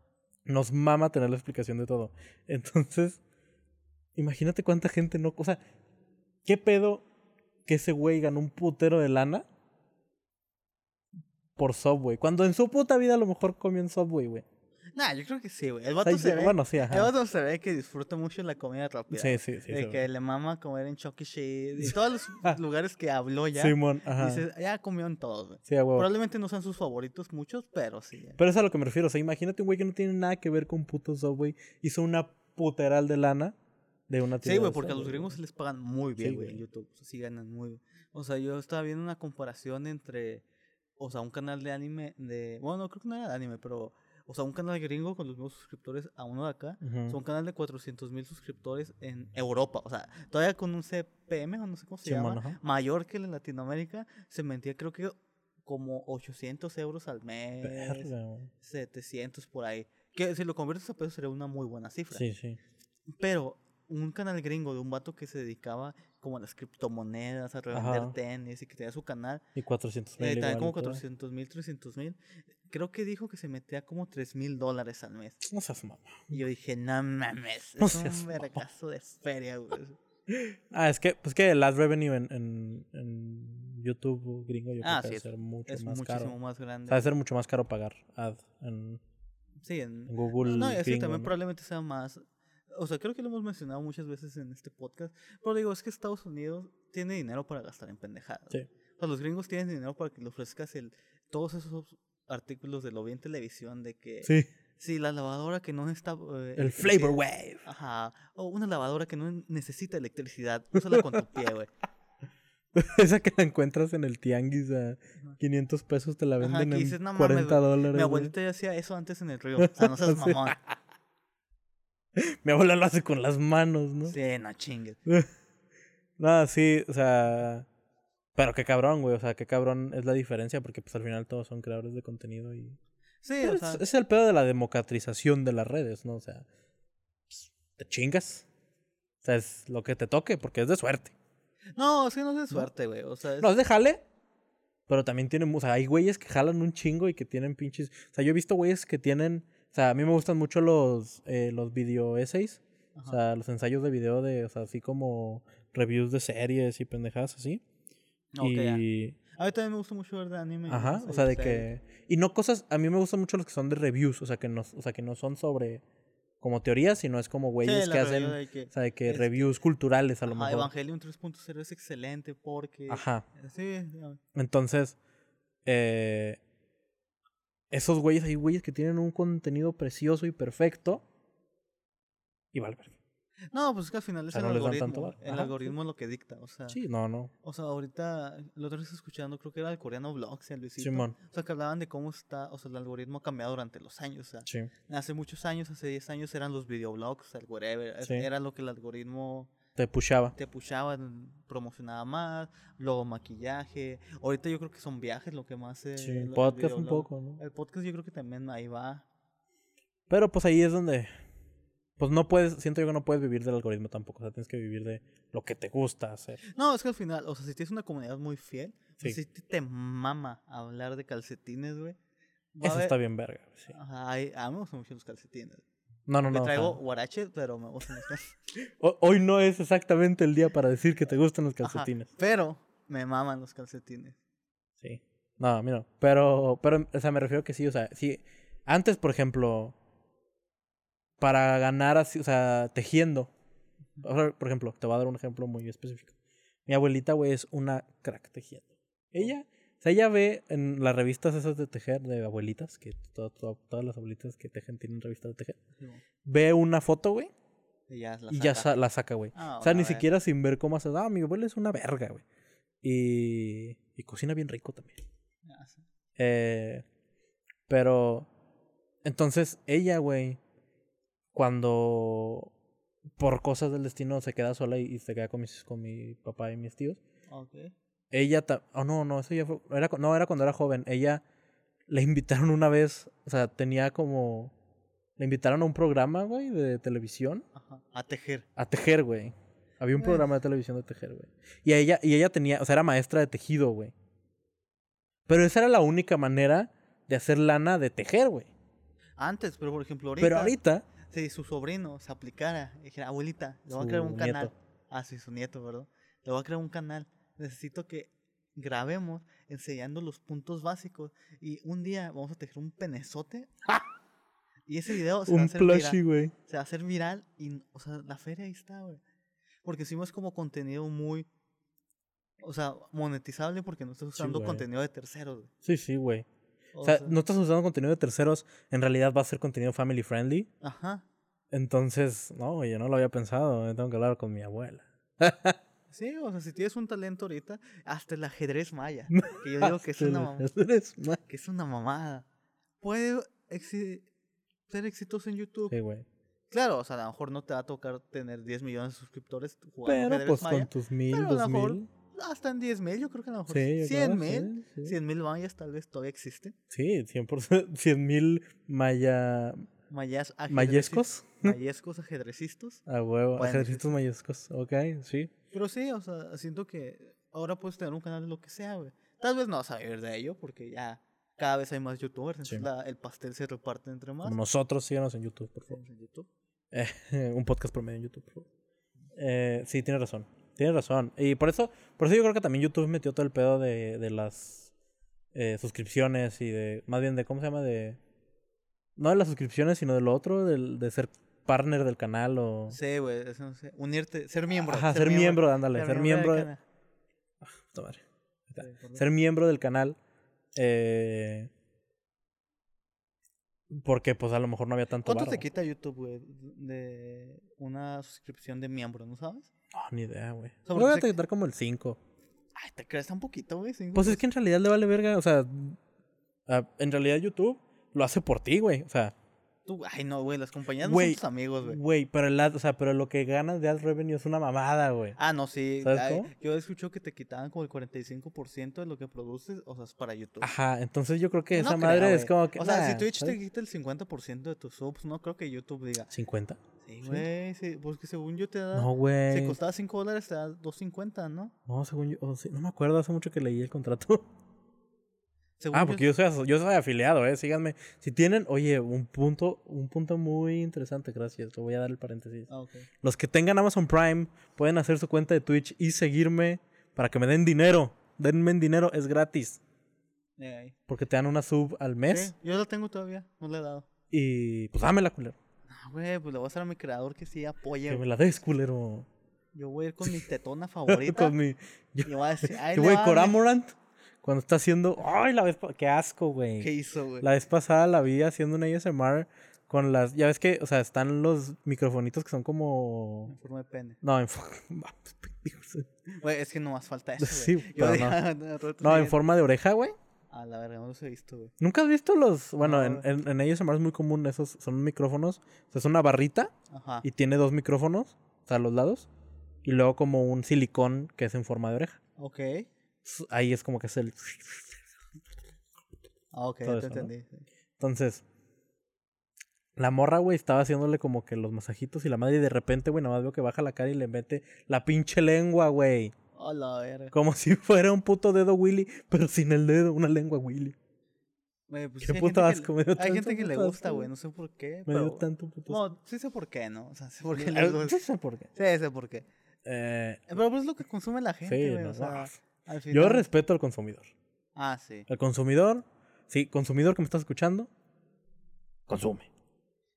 Nos mama tener la explicación de todo. Entonces, imagínate cuánta gente no. O sea, ¿qué pedo que ese güey ganó un putero de lana por Subway? Cuando en su puta vida a lo mejor comió en Subway, güey. Nah, yo creo que sí, güey. El vato se ve. bueno, sí, El ajá. vato se ve que disfruta mucho la comida rápida. Sí, sí, sí. de que le mama comer en Chuck E. Cheese y todos los lugares que habló ya. Simón, ajá. Dices, ya comió en todos, güey. Sí, huevo. Probablemente no sean sus favoritos muchos, pero sí. eh. Pero es a lo que me refiero. O sea, imagínate un güey que no tiene nada que ver con puto Subway. Hizo una puteral de lana de una tienda. Sí, güey, porque a los gringos se les pagan muy bien, Sí, güey, en güey. YouTube. O sea, sí ganan muy bien. O sea, yo estaba viendo una comparación entre, o sea, un canal de anime de, bueno, no creo que no era de anime, pero, o sea, un canal gringo con los mismos suscriptores a uno de acá. O sea, un canal de 400 mil suscriptores en Europa. O sea, todavía con un CPM, o no sé cómo se llama, mayor que el de Latinoamérica, se metía creo que como 800 euros al mes, Verga, güey. 700 por ahí. Que si lo conviertes a pesos sería una muy buena cifra. Sí, sí. Pero un canal gringo de un vato que se dedicaba como a las criptomonedas, a revender Ajá. tenis y que tenía su canal, Y 400 eh, mil. también como igual, y todo. 400 mil, 300 mil. Creo que dijo que se metía como 3 mil dólares al mes. No seas mamá. Y yo dije, no mames, No es un vergazo de feria, güey. Ah, es que, pues que el ad revenue en, en, en YouTube gringo yo Ah, creo que sí, debe ser mucho Es más muchísimo caro. más O grande. sea, debe ser mucho más caro pagar ad en, Sí, en, en Google. No, gringo, también ¿no? probablemente sea más. O sea, creo que lo hemos mencionado muchas veces en este podcast. Pero digo, es que Estados Unidos tiene dinero para gastar en pendejadas. Sí. O sea, los gringos tienen dinero para que le ofrezcas el, todos esos artículos de lo vi en televisión de que Sí. Sí, la lavadora que no está... eh, El electricidad. Flavor Wave. Ajá. O una lavadora que no necesita electricidad. Úsala con tu pie, güey. Esa que la encuentras en el tianguis a 500 pesos te la Ajá, venden en dices, "No mames, 40 güey, dólares. Mi abuelita ya hacía eso antes en el río. O sea, no seas mamón. Mi abuela lo hace con las manos, ¿no? Sí, no chingues. No, sí, o sea. Pero qué cabrón, güey. O sea, qué cabrón es la diferencia porque pues al final todos son creadores de contenido y. Sí, Pero o es, sea... es el pedo de la democratización de las redes, ¿no? O sea, pues, te chingas. O sea, es lo que te toque porque es de suerte. No, es que no es de suerte, güey. O sea, es... No, es de jale. Pero también tienen, o sea, hay güeyes que jalan un chingo y que tienen pinches. O sea, yo he visto güeyes que tienen. O sea, a mí me gustan mucho los, eh, los video essays. O sea, los ensayos de video de, o sea, así como reviews de series y pendejadas así. Y. A mí también me gusta mucho ver de anime. y Ajá, o sea, de que... Y no cosas... A mí me gustan mucho los que son de reviews, o sea, que no, o sea, que no son sobre como teorías, sino es como güeyes Sí, que hacen... review de que, O sea, de que reviews culturales a lo ajá, mejor. Evangelion 3.0 es excelente porque... Ajá. Sí, ya. Entonces, eh, esos güeyes, hay güeyes que tienen un contenido precioso y perfecto. Y vale, verga. No, pues es que al final es el no algoritmo. El Ajá, algoritmo es lo que dicta, o sea... Sí, no, no. O sea, ahorita, la otra vez escuchando, creo que era el coreano Vlogs, el Luisito. Simón. O sea, que hablaban de cómo está, o sea, el algoritmo ha cambiado durante los años. O sea, Sí. hace muchos años, hace 10 años eran los videoblogs, el whatever. Sí. Era lo que el algoritmo Te pushaba. te pushaba, promocionaba más, luego maquillaje. Ahorita yo creo que son viajes lo que más se... Sí, lo- el podcast un poco, ¿no? El podcast yo creo que también ahí va. Pero pues ahí es donde. Pues no puedes, siento yo que no puedes vivir del algoritmo tampoco. O sea, tienes que vivir de lo que te gusta hacer. No, es que al final, o sea, si tienes una comunidad muy fiel, Sí. si te- te mama hablar de calcetines, güey. Eso haber- está bien verga. sí. Ajá, hay- a mí me gustan mucho los calcetines. No, no, Me no. sea, traigo guarache, pero me gustan los calcetines. ho- hoy no es exactamente el día para decir que te gustan los Ajá, calcetines. pero me maman los calcetines. Sí. No, a mí no. Pero, pero, o sea, me refiero que sí, o sea, sí. Antes, por ejemplo, para ganar así, o sea, tejiendo. Por ejemplo, te voy a dar un ejemplo muy específico. Mi abuelita, güey, es una crack tejiendo. Ella, o sea, ella ve en las revistas esas de tejer de abuelitas, que to- to- todas las abuelitas que tejen tienen revistas de tejer. Ve una foto, güey, Y ya, la y ya saca. sa- la saca, güey. Ah, O sea, ni ver. siquiera sin ver cómo hace. Ah, mi abuela es una verga, güey. Y, y cocina bien rico también. Ya sé. Eh, pero, entonces ella, güey, cuando por cosas del destino se queda sola y, y se queda con, mis, con mi papá y mis tíos, Ok. ella, oh no, no, eso ya fue, era, no, era cuando era joven, ella le invitaron una vez, o sea, tenía como, le invitaron a un programa, güey, de televisión Ajá. A tejer. a tejer, güey. Había un programa de televisión de tejer, güey. Y a ella, y ella tenía, o sea, era maestra de tejido, güey. Pero esa era la única manera de hacer lana de tejer, güey. Antes, pero por ejemplo, ahorita. Pero ahorita, Si su sobrino se aplicara y dijera, abuelita, le voy a crear un canal. Ah, sí, su nieto, ¿verdad? Le voy a crear un canal. Necesito que grabemos enseñando los puntos básicos. Y un día vamos a tejer un penezote. Y ese video se va a un hacer viral. plushie, se va a hacer viral y, o sea, la feria ahí está, güey. Porque hicimos como contenido muy, o sea, monetizable porque no estás usando contenido de terceros, güey. Sí, sí, güey. O O sea, sea, no estás usando contenido de terceros, en realidad va a ser contenido family friendly. Ajá. Entonces, no, yo no lo había pensado. Tengo que hablar con mi abuela. Sí, o sea, si tienes un talento ahorita, hasta el ajedrez maya, que yo digo que es una, mam- Eres ma- que es una mamada, puede exi- ser exitoso en YouTube. Sí, güey. Claro, o sea, a lo mejor no te va a tocar tener 10 millones de suscriptores jugando Pero ajedrez pues maya, con tus mil, pero a lo dos mejor mil. Hasta en 10 mil, yo creo que a lo mejor Sí, yo 100 creo, mil, sí, sí. 100 mil mayas tal vez todavía existen. Sí, 100%. 100 mil maya... Mayas mayescos. Mayescos ajedrecistas. A huevo. Bueno, Ejércitos mayescos. Ok, sí. Pero sí, o sea, siento que ahora puedes tener un canal de lo que sea, güey. Tal vez no vas a vivir de ello porque ya cada vez hay más youtubers, entonces la- el pastel se reparte entre más. Nosotros, síganos en YouTube, por favor. en YouTube. Eh, un podcast promedio en YouTube, por favor. Eh, sí, tienes razón. Tienes razón. Y por eso, por eso yo creo que también YouTube metió todo el pedo de, de las eh, suscripciones y de. Más bien de. ¿Cómo se llama? De. No de las suscripciones, sino de lo otro, del, de ser partner del canal o. Sí, güey, eso no sé. Unirte, ser miembro. Ajá, ser miembro, ándale, ser miembro. del de-. Puta madre. Sí. Ser miembro del canal. eh, Porque pues a lo mejor no había tanto ¿Cuánto te quita YouTube, güey, de una suscripción de miembro, no sabes? No, ni idea, güey. sea, Le voy a quitar como el 5. Ay, te crees un poquito, güey. cinco Pues es que en realidad le vale verga, o sea, ah, en realidad YouTube lo hace por ti, güey. O sea, Tú- ay, no, güey, las compañías no son tus amigos, güey. güey, pero el ad, o sea, pero lo que ganas de ad revenue es una mamada, güey. Ah, no, sí. ¿Sabes ay, cómo? yo escucho que te quitaban como el 45% de lo que produces, o sea, es para YouTube. Ajá, entonces yo creo que No esa creo, madre es como que O sea, si Twitch te ¿sabes? quita el 50% de tus subs, no creo que YouTube diga. 50. Sí, güey, sí, porque según yo te da. No, Si güey. costaba 5 dólares, te da 2.50, ¿no? No, según yo, oh, sí, no me acuerdo, hace mucho que leí el contrato. Según Ah, yo- porque yo soy, yo soy afiliado, eh, síganme. Si tienen, oye, un punto, un punto muy interesante, gracias, le voy a dar el paréntesis. Ah, ok. Los que tengan Amazon Prime pueden hacer su cuenta de Twitch y seguirme para que me den dinero. Denme dinero, es gratis. Eh. Porque te dan una sub al mes. Sí, yo lo tengo todavía, no le he dado. Y pues dámela, culero. Ah, güey, pues le voy a hacer a mi creador que sí apoye. Que me la des, culero. Yo voy a ir con mi tetona favorita. Con mi. y voy a decir, ay, Que güey, Coramorant. Cuando está haciendo. Ay, la vez. Qué asco, güey. ¿Qué hizo, güey? La vez pasada la vi haciendo una ASMR con las. Ya ves que, o sea, están los microfonitos que son como. En forma de pene. No, en, fo- Vamos, pendejos. Güey, es que no más falta eso, Sí, güey. Pero dije, no. "Ah, no, rato no, en sí". forma de oreja, güey. A la verga, no los he visto, güey. ¿Nunca has visto los.? Bueno, No, en, en, en ASMR es muy común esos. Son micrófonos. O sea, es una barrita Ajá. y tiene dos micrófonos. O sea, a los lados. Y luego como un silicón que es en forma de oreja. Ok. Ahí es como que es el. Ah, ok, ya te entendí. sí. Entonces, la morra, güey, estaba haciéndole como que los masajitos y la madre, y de repente, güey, nada más veo que baja la cara y le mete la pinche lengua, güey. A la verga. Como si fuera un puto dedo Willy, pero sin el dedo, una lengua Willy. Güey, pues Qué sí, hay puto gente que asco, le- me dio Hay gente que le gusta, güey. No sé por qué. Me dio pero... tanto puto asco. No, sí sé por qué, ¿no? O sea, sé por qué les gusta. sí sé por qué. Sí, sé por qué. Eh, Pero pues es lo que consume la gente, sí, güey. no, o sea, al Yo respeto al consumidor. Ah, sí. El consumidor, sí, consumidor que me estás escuchando, consume.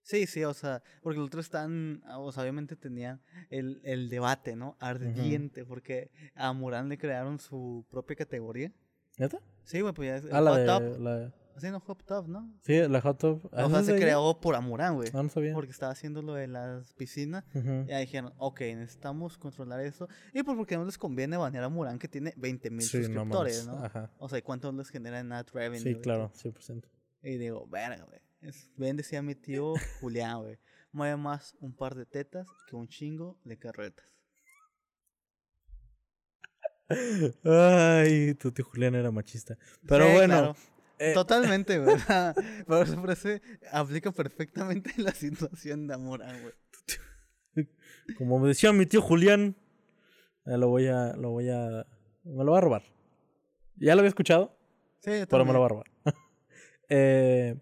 Sí, sí, o sea, porque los otros están, o sea, obviamente tenían el, el debate, ¿no? Ardiente, porque a Murán le crearon su propia categoría. ¿Neta? Sí, güey, pues ya es Ah, la de. La, Así no Hot Top, ¿no? sí, la hot tub. Ah, O ¿esa sea, se creó por Amurán, güey. Ah, no sabía. Porque estaba haciendo lo de las piscinas. Ujú. Ya dijeron, ok, necesitamos controlar esto. Y pues porque no les conviene banear a Murán que tiene 20 mil Sí, no suscriptores. ¿no? Ajá. O sea, ¿y cuánto les genera en ad revenue? Sí, y claro, 100%. todo? Y digo, verga, güey. Ven, decía mi tío Julián, güey. Mueve más un par de tetas que un chingo de carretas. Ay, tu tío Julián era machista. Pero Sí, bueno, claro. Eh, Totalmente, güey. Pero se parece, aplica perfectamente la situación de Amurán, güey. como me decía mi tío Julián, eh, lo voy a, lo voy a, me lo va a robar. Ya lo había escuchado, Sí, yo pero me lo va a robar. eh,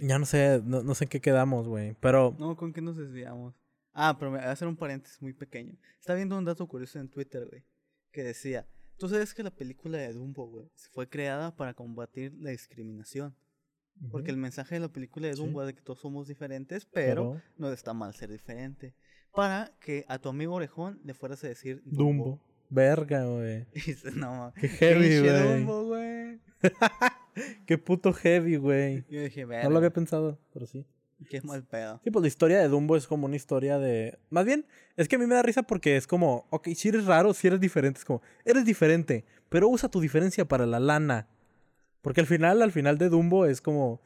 ya no sé, no, no sé en qué quedamos, güey. Pero, No, ¿con qué nos desviamos? Ah, pero me voy a hacer un paréntesis muy pequeño. Estaba viendo un dato curioso en Twitter, güey, que decía, tú sabes que la película de Dumbo, güey, fue creada para combatir la discriminación. Porque el mensaje de la película de Sí. Dumbo es de que todos somos diferentes, pero, pero no está mal ser diferente. Para que a tu amigo orejón le fueras a decir Dumbo, verga, güey. No, Qué heavy, güey. Dumbo, güey. Qué puto heavy, güey. Yo dije, No verga, lo había pensado, pero sí. Qué mal pedo. Sí, pues la historia de Dumbo es como una historia de. Más bien, es que a mí me da risa porque es como, ok, si eres raro, si eres diferente, es como, eres diferente, pero usa tu diferencia para la lana. Porque al final, al final de Dumbo es como,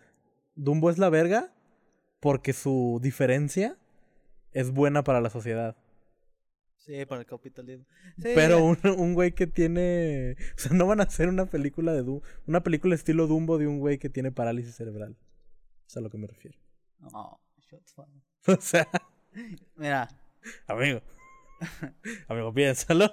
Dumbo es la verga porque su diferencia es buena para la sociedad. Sí, para el capitalismo. Sí, Pero un, un güey que tiene. O sea, no van a hacer una película de Dumbo. Una película estilo Dumbo de un güey que tiene parálisis cerebral. Es a lo que me refiero. No, shots fired. O sea, Mira, amigo. Amigo, piénsalo.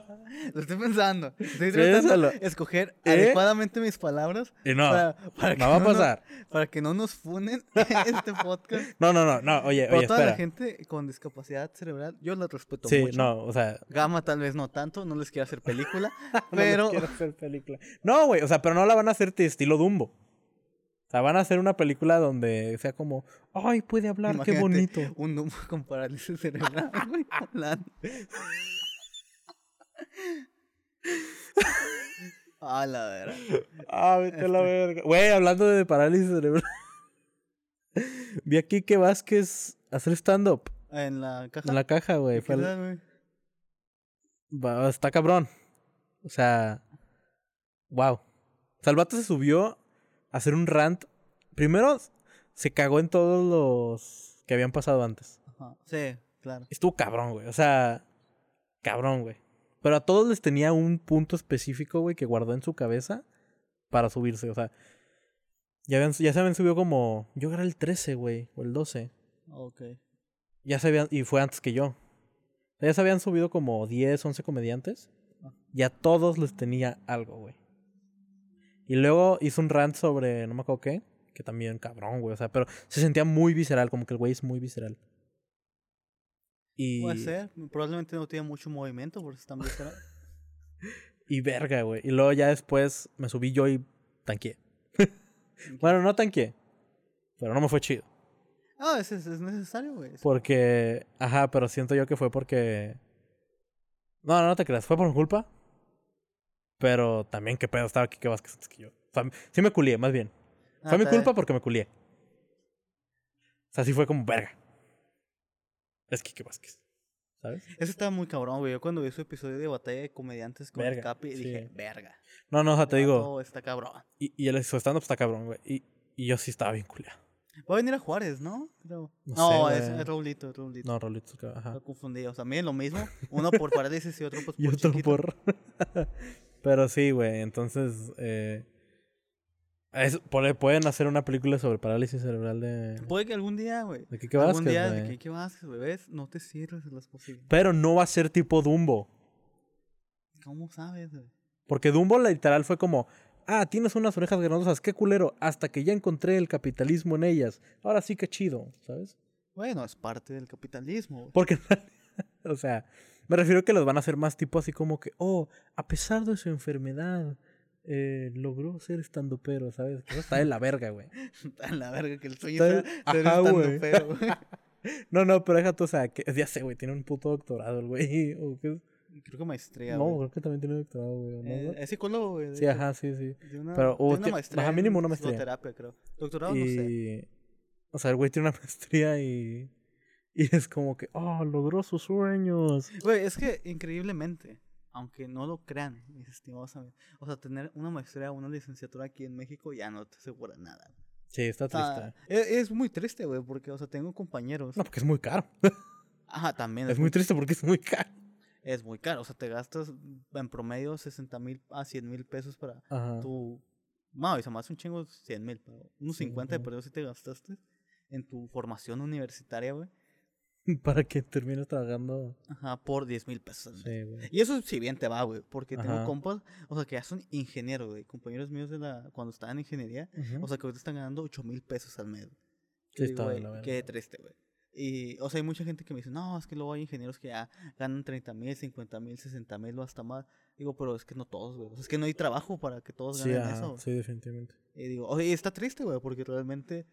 lo estoy pensando. Estoy tratando de escoger ¿Eh? adecuadamente mis palabras Y no, para, para que no va a nos- pasar. para que no nos funen este podcast. No, no, no, no. Oye, Pero oye, toda la espera. gente con discapacidad cerebral, yo la respeto Sí, mucho. no, o sea. Gama tal vez no tanto, no les quiero hacer película, no pero les quiero hacer película. No, güey, o sea, pero no la van a hacer de estilo Dumbo. O sea, van a hacer una película donde sea como, ay, puede hablar, qué bonito. un Dumbo con parálisis cerebral, güey, hablando. A la vera. Ah, vete a la Este. verga. Güey, hablando de parálisis cerebral. Vi a Kike Vázquez hacer stand-up En la caja. en la caja, güey. Va- Está cabrón. O sea, wow. O sea, el vato se subió hacer un rant. Primero se cagó en todos los que habían pasado antes. Ajá. Sí, claro. Estuvo cabrón, güey. O sea, cabrón, güey. Pero a todos les tenía un punto específico, güey, que guardó en su cabeza para subirse. O sea, ya, habían, ya se habían subido como. Yo era el 13, güey, o el 12. Ok. Ya se habían. Y fue antes que yo. Ya se habían subido como 10, 11 comediantes. Ah. Y a todos les tenía algo, güey. Y luego hizo un rant sobre. No me acuerdo qué. Que también, cabrón, güey. O sea, pero se sentía muy visceral. Como que el güey es muy visceral. Y. Puede ser. Probablemente no tiene mucho movimiento, por eso están visceral. Y verga, güey. Y luego ya después me subí yo y tanqueé. bueno, no tanqueé. Pero no me fue chido. Ah, es, es, es necesario, güey. Porque. Ajá, pero siento yo que fue porque. No, no, no te creas. Fue por mi culpa. Pero también, qué pedo, estaba que Vázquez antes que yo. O sea, sí me culié, más bien. Ah, Fue mi culpa bien. porque me culié. O sea, sí fue como verga. Es Kike Vázquez. ¿Sabes? Ese estaba muy cabrón, güey. Yo cuando vi su episodio de batalla de comediantes con el Capi, sí. dije, verga. No, no, o sea, te digo. vato Está cabrón. Y, y el stand-up está cabrón, güey. Y, y yo sí estaba bien culiado. Va a venir a Juárez, ¿no? No No, sé, es, es Raulito, es Raulito. No, Rolito, ajá. Lo confundí. O sea, miren lo mismo. Uno por parálisis y otro pues, por Y otro chiquito. por. Pero sí, güey. Entonces. Eh, es- pueden hacer una película sobre parálisis cerebral de. Puede que algún día, güey. De Kike Algún Vázquez, día de que, ¿qué vas, güey? ¿Ves? No te cierres de las posibilidades. Pero no va a ser tipo Dumbo. ¿Cómo sabes, güey? Porque Dumbo literal fue como. Ah, tienes unas orejas granosas, qué culero. Hasta que ya encontré el capitalismo en ellas. Ahora sí que chido, ¿sabes? Bueno, es parte del capitalismo. Porque. o sea, me refiero que los van a hacer más tipo así como que. Oh, a pesar de su enfermedad. eh, logró ser estando pero, ¿sabes? Que eso está de la verga, güey. Está en la verga que el sueño Está- sea ser güey. No, no, pero déjate, o sea, que ya sé, güey, tiene un puto doctorado el güey. o qué- Creo que maestría, No, creo que también tiene doctorado, güey. ¿no, Eh, es psicólogo, güey. Sí, hecho. ajá, sí, sí. De una, Pero, de o una maestría en mínimo una maestría. creo. Doctorado, no sé. Y. O sea, el güey tiene una maestría y. Y es como que, oh, logró sus sueños. Güey, es que increíblemente, aunque no lo crean, mis estimados amigos, o sea, tener una maestría o una licenciatura aquí en México ya no te asegura nada. Sí, está triste. es, es muy triste, güey, porque, o sea, tengo compañeros. No, porque es muy caro. Ajá, también Es muy triste porque es muy caro. es muy caro. O sea, te gastas en promedio 60 mil a 100 mil pesos para Ajá. tu. No, y se me hace un chingo 100 mil, pero unos 50 de perdido si te gastaste en tu formación universitaria, güey. Para que termines trabajando. Ajá, por 10 mil pesos. Sí, güey. Y eso si bien te va, güey, porque tengo Ajá. compas, o sea, que ya son ingenieros, güey, compañeros míos de la, cuando estaban en ingeniería, Ujú. o sea, que ahorita están ganando 8 mil pesos al mes. Sí, verga. Qué triste, güey. Y, o sea, hay mucha gente que me dice, no, es que luego hay ingenieros que ya ganan 30 mil, 50 mil, 60 mil o hasta más. Digo, pero es que no todos, güey. O sea, es que no hay trabajo para que todos Sí, ganen ajá, eso. sí, definitivamente. Y digo, oye, está triste, güey, porque realmente,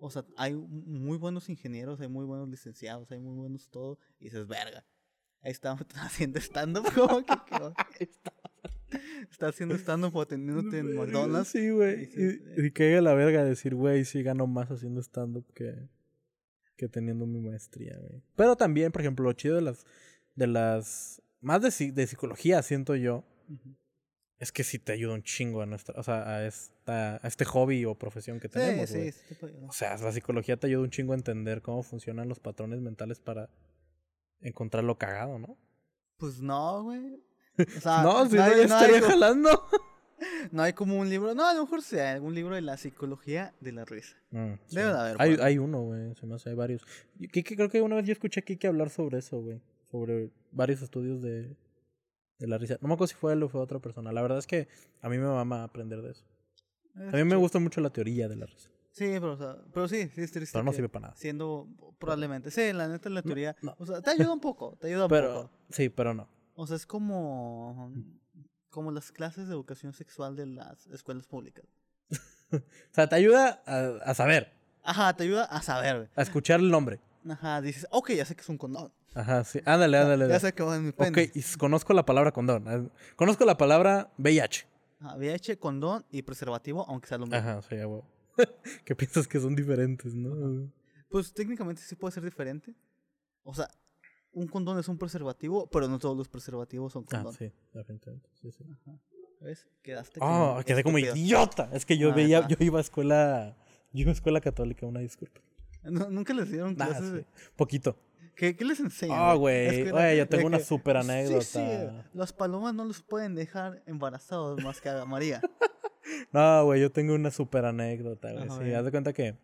o sea, hay muy buenos ingenieros, hay muy buenos licenciados, hay muy buenos todo, y dices, verga. Ahí está haciendo stand-up, como que, que- está haciendo stand-up o atendiéndote en McDonald's. Sí, güey. Y, y caiga la verga decir, güey, sí gano más haciendo stand-up que, que teniendo mi maestría, güey. Pero también, por ejemplo, lo chido de las. de las. Más de, psi- de psicología, siento yo. Ujú. Es que sí te ayuda un chingo a nuestra. O sea, a esta, a este hobby o profesión que tenemos, Sí, sí, sí, O sea, la psicología te ayuda un chingo a entender cómo funcionan los patrones mentales para encontrar lo cagado, ¿no? Pues no, güey. O sea, no, si no, ya hay estaría como- jalando. No hay como un libro, no, a lo mejor sea algún libro de la psicología de la risa. Mm. Debe de haber, Hay, hay uno, güey. Se me hace, hay varios. Kike, creo que una vez yo escuché a Kike hablar sobre eso, güey. Sobre varios estudios de, de la risa. No me acuerdo si fue él o fue otra persona. La verdad es que a mí me mama aprender de eso. A mí me gusta mucho la teoría de la risa. Sí, pero, o sea, pero sí, sí es triste. Pero no sirve para nada. Siendo, probablemente, sí, la neta, la teoría, no. o sea, te ayuda un poco, te ayuda un Pero, poco. sí, pero no. O sea, es como, como las clases de educación sexual de las escuelas públicas. O sea, te ayuda a, a saber, Ajá, te ayuda a saber, a escuchar el nombre. Ajá, dices, ok, ya sé que es un condón. Ajá, sí. Ándale, ándale. Ya sé que va en mi Ok, pene. y s- conozco la palabra condón. Ah, Conozco la palabra VIH. Ajá, VIH, condón y preservativo, aunque sea lo mismo. Ajá, sí, a huevo. que piensas que son diferentes, ¿no? Pues técnicamente sí puede ser diferente. O sea, un condón es un preservativo, pero no todos los preservativos son Ah, condón. sí, definitivamente. Sí, sí. Ajá. ¿Ves? Quedaste Ah, como quedé como idiota. Es que yo Ah, veía, yo iba a escuela, yo iba a escuela católica, una disculpa. No, Nunca les dieron clases sí, de... Poquito. ¿Qué, qué les enseñan? Ah, Es güey. Güey, yo tengo una que- súper Sí, sí, anécdota. las palomas no los pueden dejar embarazados más que a María. No, güey, yo tengo una súper anécdota, güey. Sí, haz de cuenta que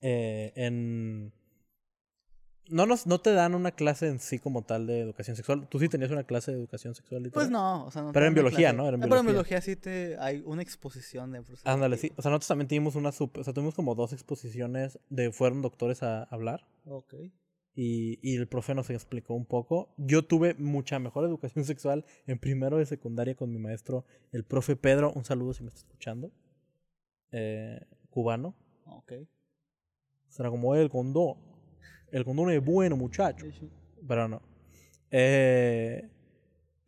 eh, en... No, nos, no te dan una clase en sí como tal de educación sexual. Tú sí tenías una clase de educación sexual y Pues no, o sea, no Pero en biología. ¿no? Era en Ah, Pero en biología. biología sí te hay una exposición de Ándale, sí. O sea, nosotros también tuvimos una super... O sea, tuvimos como dos exposiciones de... Fueron doctores a hablar. Ok. Y, y el profe nos explicó un poco. Yo tuve mucha mejor educación sexual en primero de secundaria con mi maestro, el profe Pedro. Un saludo si me está escuchando. Eh, cubano. Ok. Será como el condón. El condón es bueno, muchacho. Pero no. Eh,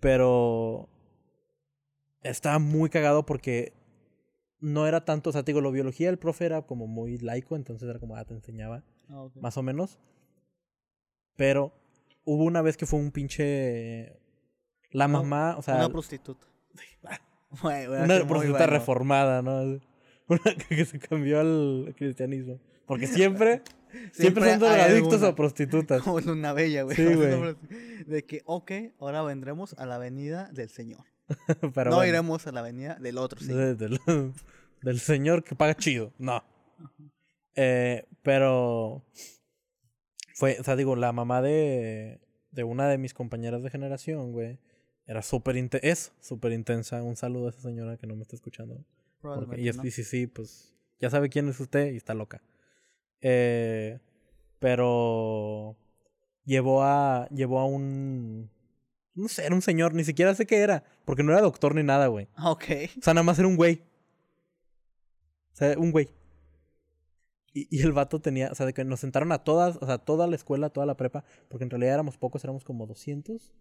pero estaba muy cagado porque no era tanto, o sea, te digo, la biología del profe era como muy laico, entonces era como, ah, te enseñaba Ah, ok. más o menos. Pero hubo una vez que fue un pinche... La Una- mamá, o sea, una prostituta. Una prostituta bueno. reformada, ¿no? Una que se cambió al cristianismo. Porque siempre, siempre, son hay drogadictos o prostitutas. Como Luna Bella, güey. Sí, güey. De que, ok, ahora vendremos a la avenida del Señor. Pero no bueno, iremos a la avenida del otro Señor. de- del, del señor que paga chido. No. Eh, pero fue, o sea, digo, la mamá de, de una de mis compañeras de generación, güey, era súper intensa, es súper intensa. Un saludo a esa señora que no me está escuchando. Porque, Probablemente y, es, no. y sí, sí, pues ya sabe quién es usted y está loca. Eh, pero llevó a, llevó a un, no sé, era un señor, ni siquiera sé qué era, porque no era doctor ni nada, güey. Ah, Ok. O sea, nada más era un güey. O sea, un güey. Y, y el vato tenía, o sea, de que nos sentaron a todas, o sea, toda la escuela, toda la prepa, porque en realidad éramos pocos, éramos como 200,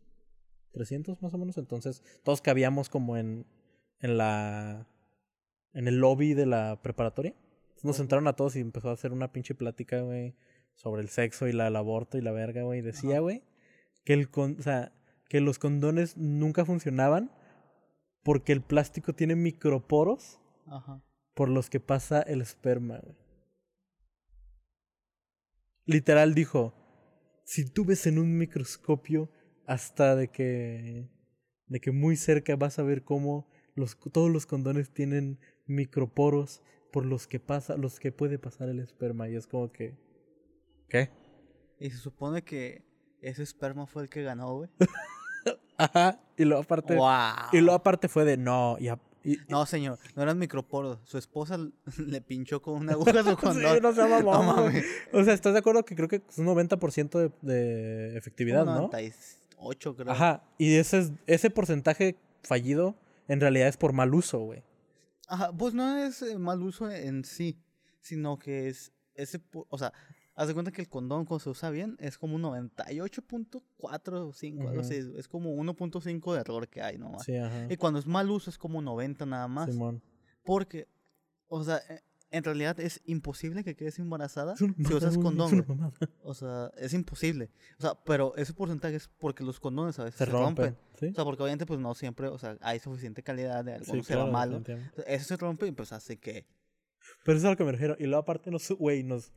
300 más o menos, entonces todos cabíamos como en, en la, en el lobby de la preparatoria. Nos sentaron a todos y empezó a hacer una pinche plática, güey, sobre el sexo y la, el aborto y la verga, güey. Y Decía, güey, que el con, o sea, que los condones nunca funcionaban porque el plástico tiene microporos Ajá. por los que pasa el esperma, güey. Literal dijo, si tú ves en un microscopio hasta de que de que muy cerca vas a ver cómo los todos los condones tienen microporos por los que pasa los que puede pasar el esperma y es como que ¿qué? Y se supone que ese esperma fue el que ganó, güey. Ajá, y luego aparte ¡Wow! y luego aparte fue de no, y, a- y- No, señor, no eran microporos. Su esposa le pinchó con una aguja su Sí, condón. no sea mamón, No mames. O sea, ¿estás de acuerdo que creo que es un 90% de, de efectividad, ¿no? 98, creo. Ajá, y ese, es- ese porcentaje fallido en realidad es por mal uso, güey. Ajá, pues no es eh, mal uso en sí, sino que es ese, o sea, haz de cuenta que el condón cuando se usa bien es como un 98.4 o 5, algo así, es como 1.5 de error que hay nomás. Sí, ajá. Y cuando es mal uso es como 90 nada más, Simón. porque, o sea, eh, en realidad es imposible que quedes embarazada si usas condón. O sea, es imposible. O sea, pero ese porcentaje es porque los condones a veces Se se, rompe. rompen. ¿Sí? O sea, porque obviamente pues no siempre, o sea, hay suficiente calidad de Sí, algunos será claro, malo. definitivamente. O sea, Eso se rompe y pues hace que Pero eso es a lo que me refiero. Y luego aparte nos, güey, nos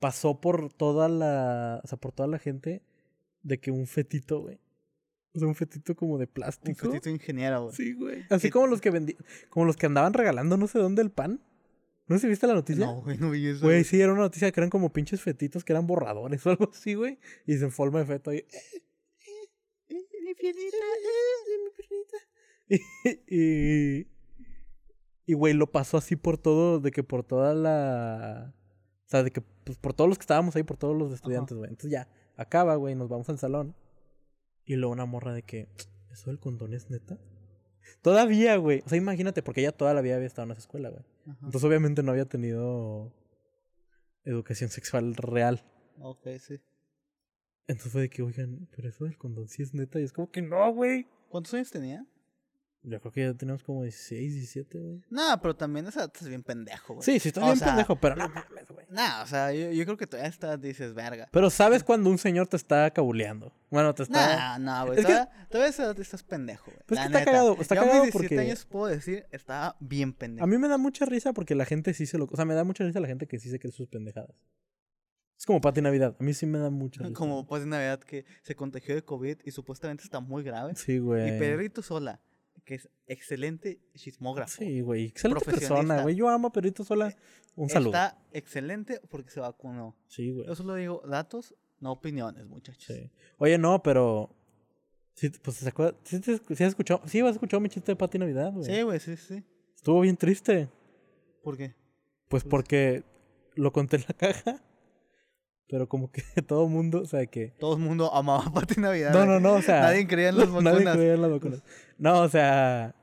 pasó por toda la, o sea, por toda la gente de que un fetito, güey. O sea, un fetito como de un plástico. fetito ingeniero, güey. Sí, güey. Así Sí. como los que vendí, como los que andaban regalando no sé dónde el pan. ¿No si viste la noticia? No, güey, no vi eso. Güey, sí, era una noticia que eran como pinches fetitos que eran borradores o algo así, güey. Y se forma de feto ahí. Mi piernita. y, y, güey, lo pasó así por todo, de que por toda la... O sea, de que pues, por todos los que estábamos ahí, por todos los estudiantes, güey. Entonces ya, acaba, güey, nos vamos al salón. Y luego una morra de que, ¿eso del condón es neta? Todavía, güey. O sea, imagínate, porque ella toda la vida había estado en esa escuela, güey. Ajá. Entonces obviamente no había tenido educación sexual real. Ok, sí. Entonces fue de que, oigan, pero eso del condón sí es neta. Y es como que no, güey. ¿Cuántos años tenía? Yo creo que ya tenemos como 16, 17, güey. No, pero también esa edad es bien pendejo, güey. Sí, sí, estoy O bien sea, pendejo, pero no mames, güey. Nah, o sea, yo, yo creo que todavía estás, dices, verga. Pero sabes cuando un señor te está cabuleando. Bueno, te está. Nah, no, güey. Es que- Todavía, todavía a esa edad estás pendejo, güey. Pues la que está neta. cagado, está yo cagado a mis 17 porque- años puedo decir, estaba bien pendejo. A mí me da mucha risa porque la gente sí se lo. O sea, me da mucha risa la gente que sí se cree sus pendejadas. Es como Pati Navidad. A mí sí me da mucha risa. Como de Navidad que se contagió de COVID y supuestamente está muy grave. Sí, güey. Y Pedrito Sola, que es excelente chismógrafo. Sí, güey. Excelente persona, güey. Yo amo a Pedrito Sola. Un saludo. Está excelente porque se vacunó. Sí, güey. Yo solo digo datos, no opiniones, muchachos. Sí. Oye, no, pero. Sí, pues se acuerda. Sí, te- sí has escuchado. Sí, has escuchado mi chiste de Pati Navidad, güey. Sí, güey, sí, sí. Estuvo bien triste. ¿Por qué? Pues porque lo conté en la caja. Pero como que todo el mundo, o sea, que. Todo el mundo amaba a Pati Navidad. No, güey. no, no, o sea. Nadie creía en las Nadie vacunas. creía en las vacunas. No, o sea.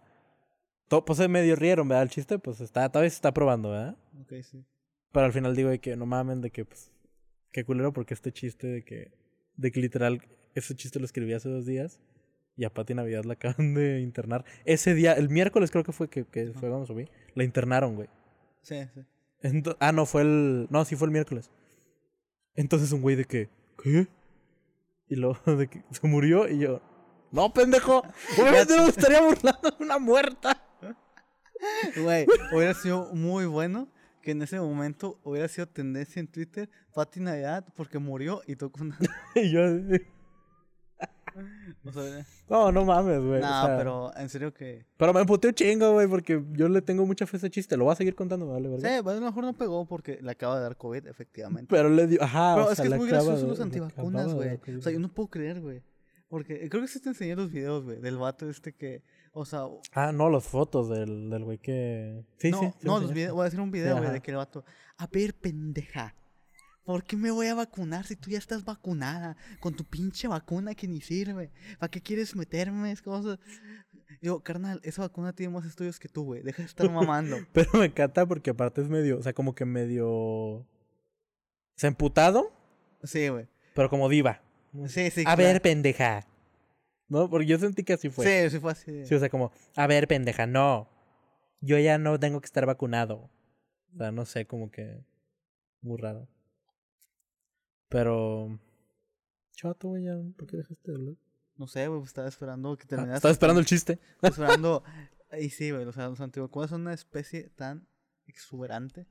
to- pues se medio rieron, ¿verdad? El chiste, pues está, todavía se está probando, ¿verdad? Ok, sí. Pero al final digo de que no mamen, de que pues. Qué culero, porque este chiste de que. De que literal, ese chiste lo escribí hace dos días. Y a Pati Navidad la acaban de internar. Ese día, el miércoles creo que fue que, que fue cuando subí. La internaron, güey. Sí, sí. Ah, no, fue el. No, sí fue el miércoles. Entonces un güey de que. ¿Qué? Y luego de que se murió y yo. No, pendejo. Obviamente no me estaría burlando de una muerta. Güey, hubiera sido muy bueno que en ese momento hubiera sido tendencia en Twitter Pati Navidad porque murió y tocó una... Y yo. O sea, No, no mames, güey. no, o sea, pero en serio que... Pero me emputé un chingo, güey, porque yo le tengo mucha fe a ese chiste. Lo voy a seguir contando, ¿vale? Sí, ¿verdad? pues, a lo mejor no pegó porque le acaba de dar COVID, efectivamente. Pero le dio. Ajá, Pero o es sea, que es muy gracioso de- los antivacunas, güey. O sea, yo no puedo creer, güey. Porque creo que sí te enseñé los videos, güey, del vato este que... O sea, Ah, no, las fotos del, del güey que. Sí, no, sí. no, los videos, voy a hacer un video, güey, de que el vato, a ver, pendeja, ¿por qué me voy a vacunar si tú ya estás vacunada con tu pinche vacuna que ni sirve? ¿Para qué quieres meterme esas cosas? Digo, carnal, esa vacuna tiene más estudios que tú, güey, deja de estar mamando. Pero me encanta porque aparte es medio, o sea, como que medio... O sea, emputado, Sí, güey. pero como diva. Sí, sí. a claro. ver, pendeja. ¿No? Porque yo sentí que así fue. Sí, sí fue así. Sí, o sea, como, a ver, pendeja, no. Yo ya no tengo que estar vacunado. O sea, no sé, como que... Muy raro. Pero... Chato, güey, ya, ¿por qué dejaste de hablar? No sé, güey, pues estaba esperando que Ah, terminaras. estaba esperando el chiste. Estaba esperando. Y sí, güey, o sea, los antivacunas son una especie tan exuberante.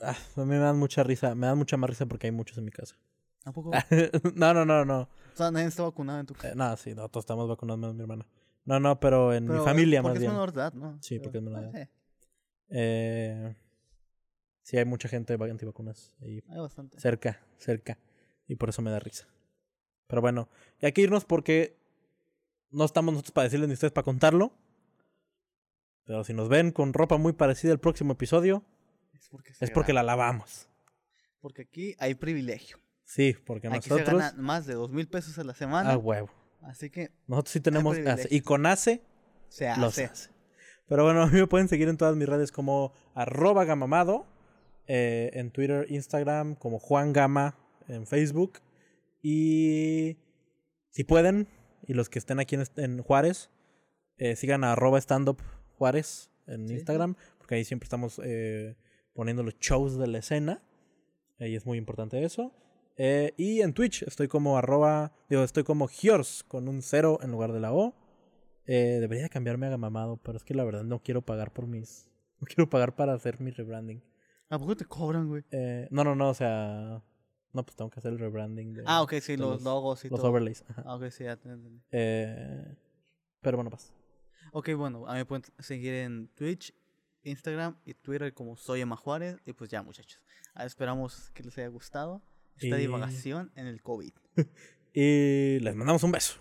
Ah, a mí me dan mucha risa. Me dan mucha más risa porque hay muchos en mi casa. ¿A poco? no, no, no, no. O sea, nadie está vacunado en tu casa. Eh, no, sí, no, todos estamos vacunados menos mi hermana. No, no, pero en Pero, mi familia porque más es bien. menor edad, ¿no? Sí, porque es menor Ah, edad. sí, Eh, sí, hay mucha gente va- antivacunas ahí hay bastante. cerca, cerca. Y por eso me da risa. Pero bueno, y hay que irnos porque no estamos nosotros para decirles ni ustedes para contarlo. Pero si nos ven con ropa muy parecida al próximo episodio, Es porque, es la lavamos. Porque aquí hay privilegio. Sí, porque Aquí se nosotros. gana más de dos mil pesos a la semana. A huevo. Así que Nosotros sí tenemos. y con ACE se los hace. hace. Pero bueno, a mí me pueden seguir en todas mis redes como arroba gamamado, eh, en Twitter, Instagram, como Juan Gama en Facebook. Y si pueden, y los que estén aquí en, en Juárez, eh, sigan a arroba standup Juárez en Sí. Instagram, porque ahí siempre estamos eh, poniendo los shows de la escena. Ahí es muy importante eso. Eh, y en Twitch estoy como arroba, digo, estoy como Giors con un cero en lugar de la O. Debería de cambiarme a Gamamado, pero es que la verdad no quiero pagar por mis... No quiero pagar para hacer mi rebranding. ¿A poco te cobran, güey? Eh, no, no, no, o sea... No, pues tengo que hacer el rebranding de Ah, ok, sí, de los, los- logos y los todo. overlays. ajá. Ah, ok, sí, ya entendí. Eh, pero bueno, pues. Ok, bueno, a mí me pueden seguir en Twitch, Instagram y Twitter como Soy Emma Juárez. Y pues ya, muchachos. Ah, esperamos que les haya gustado esta Y- divagación en el COVID. Y les mandamos un beso.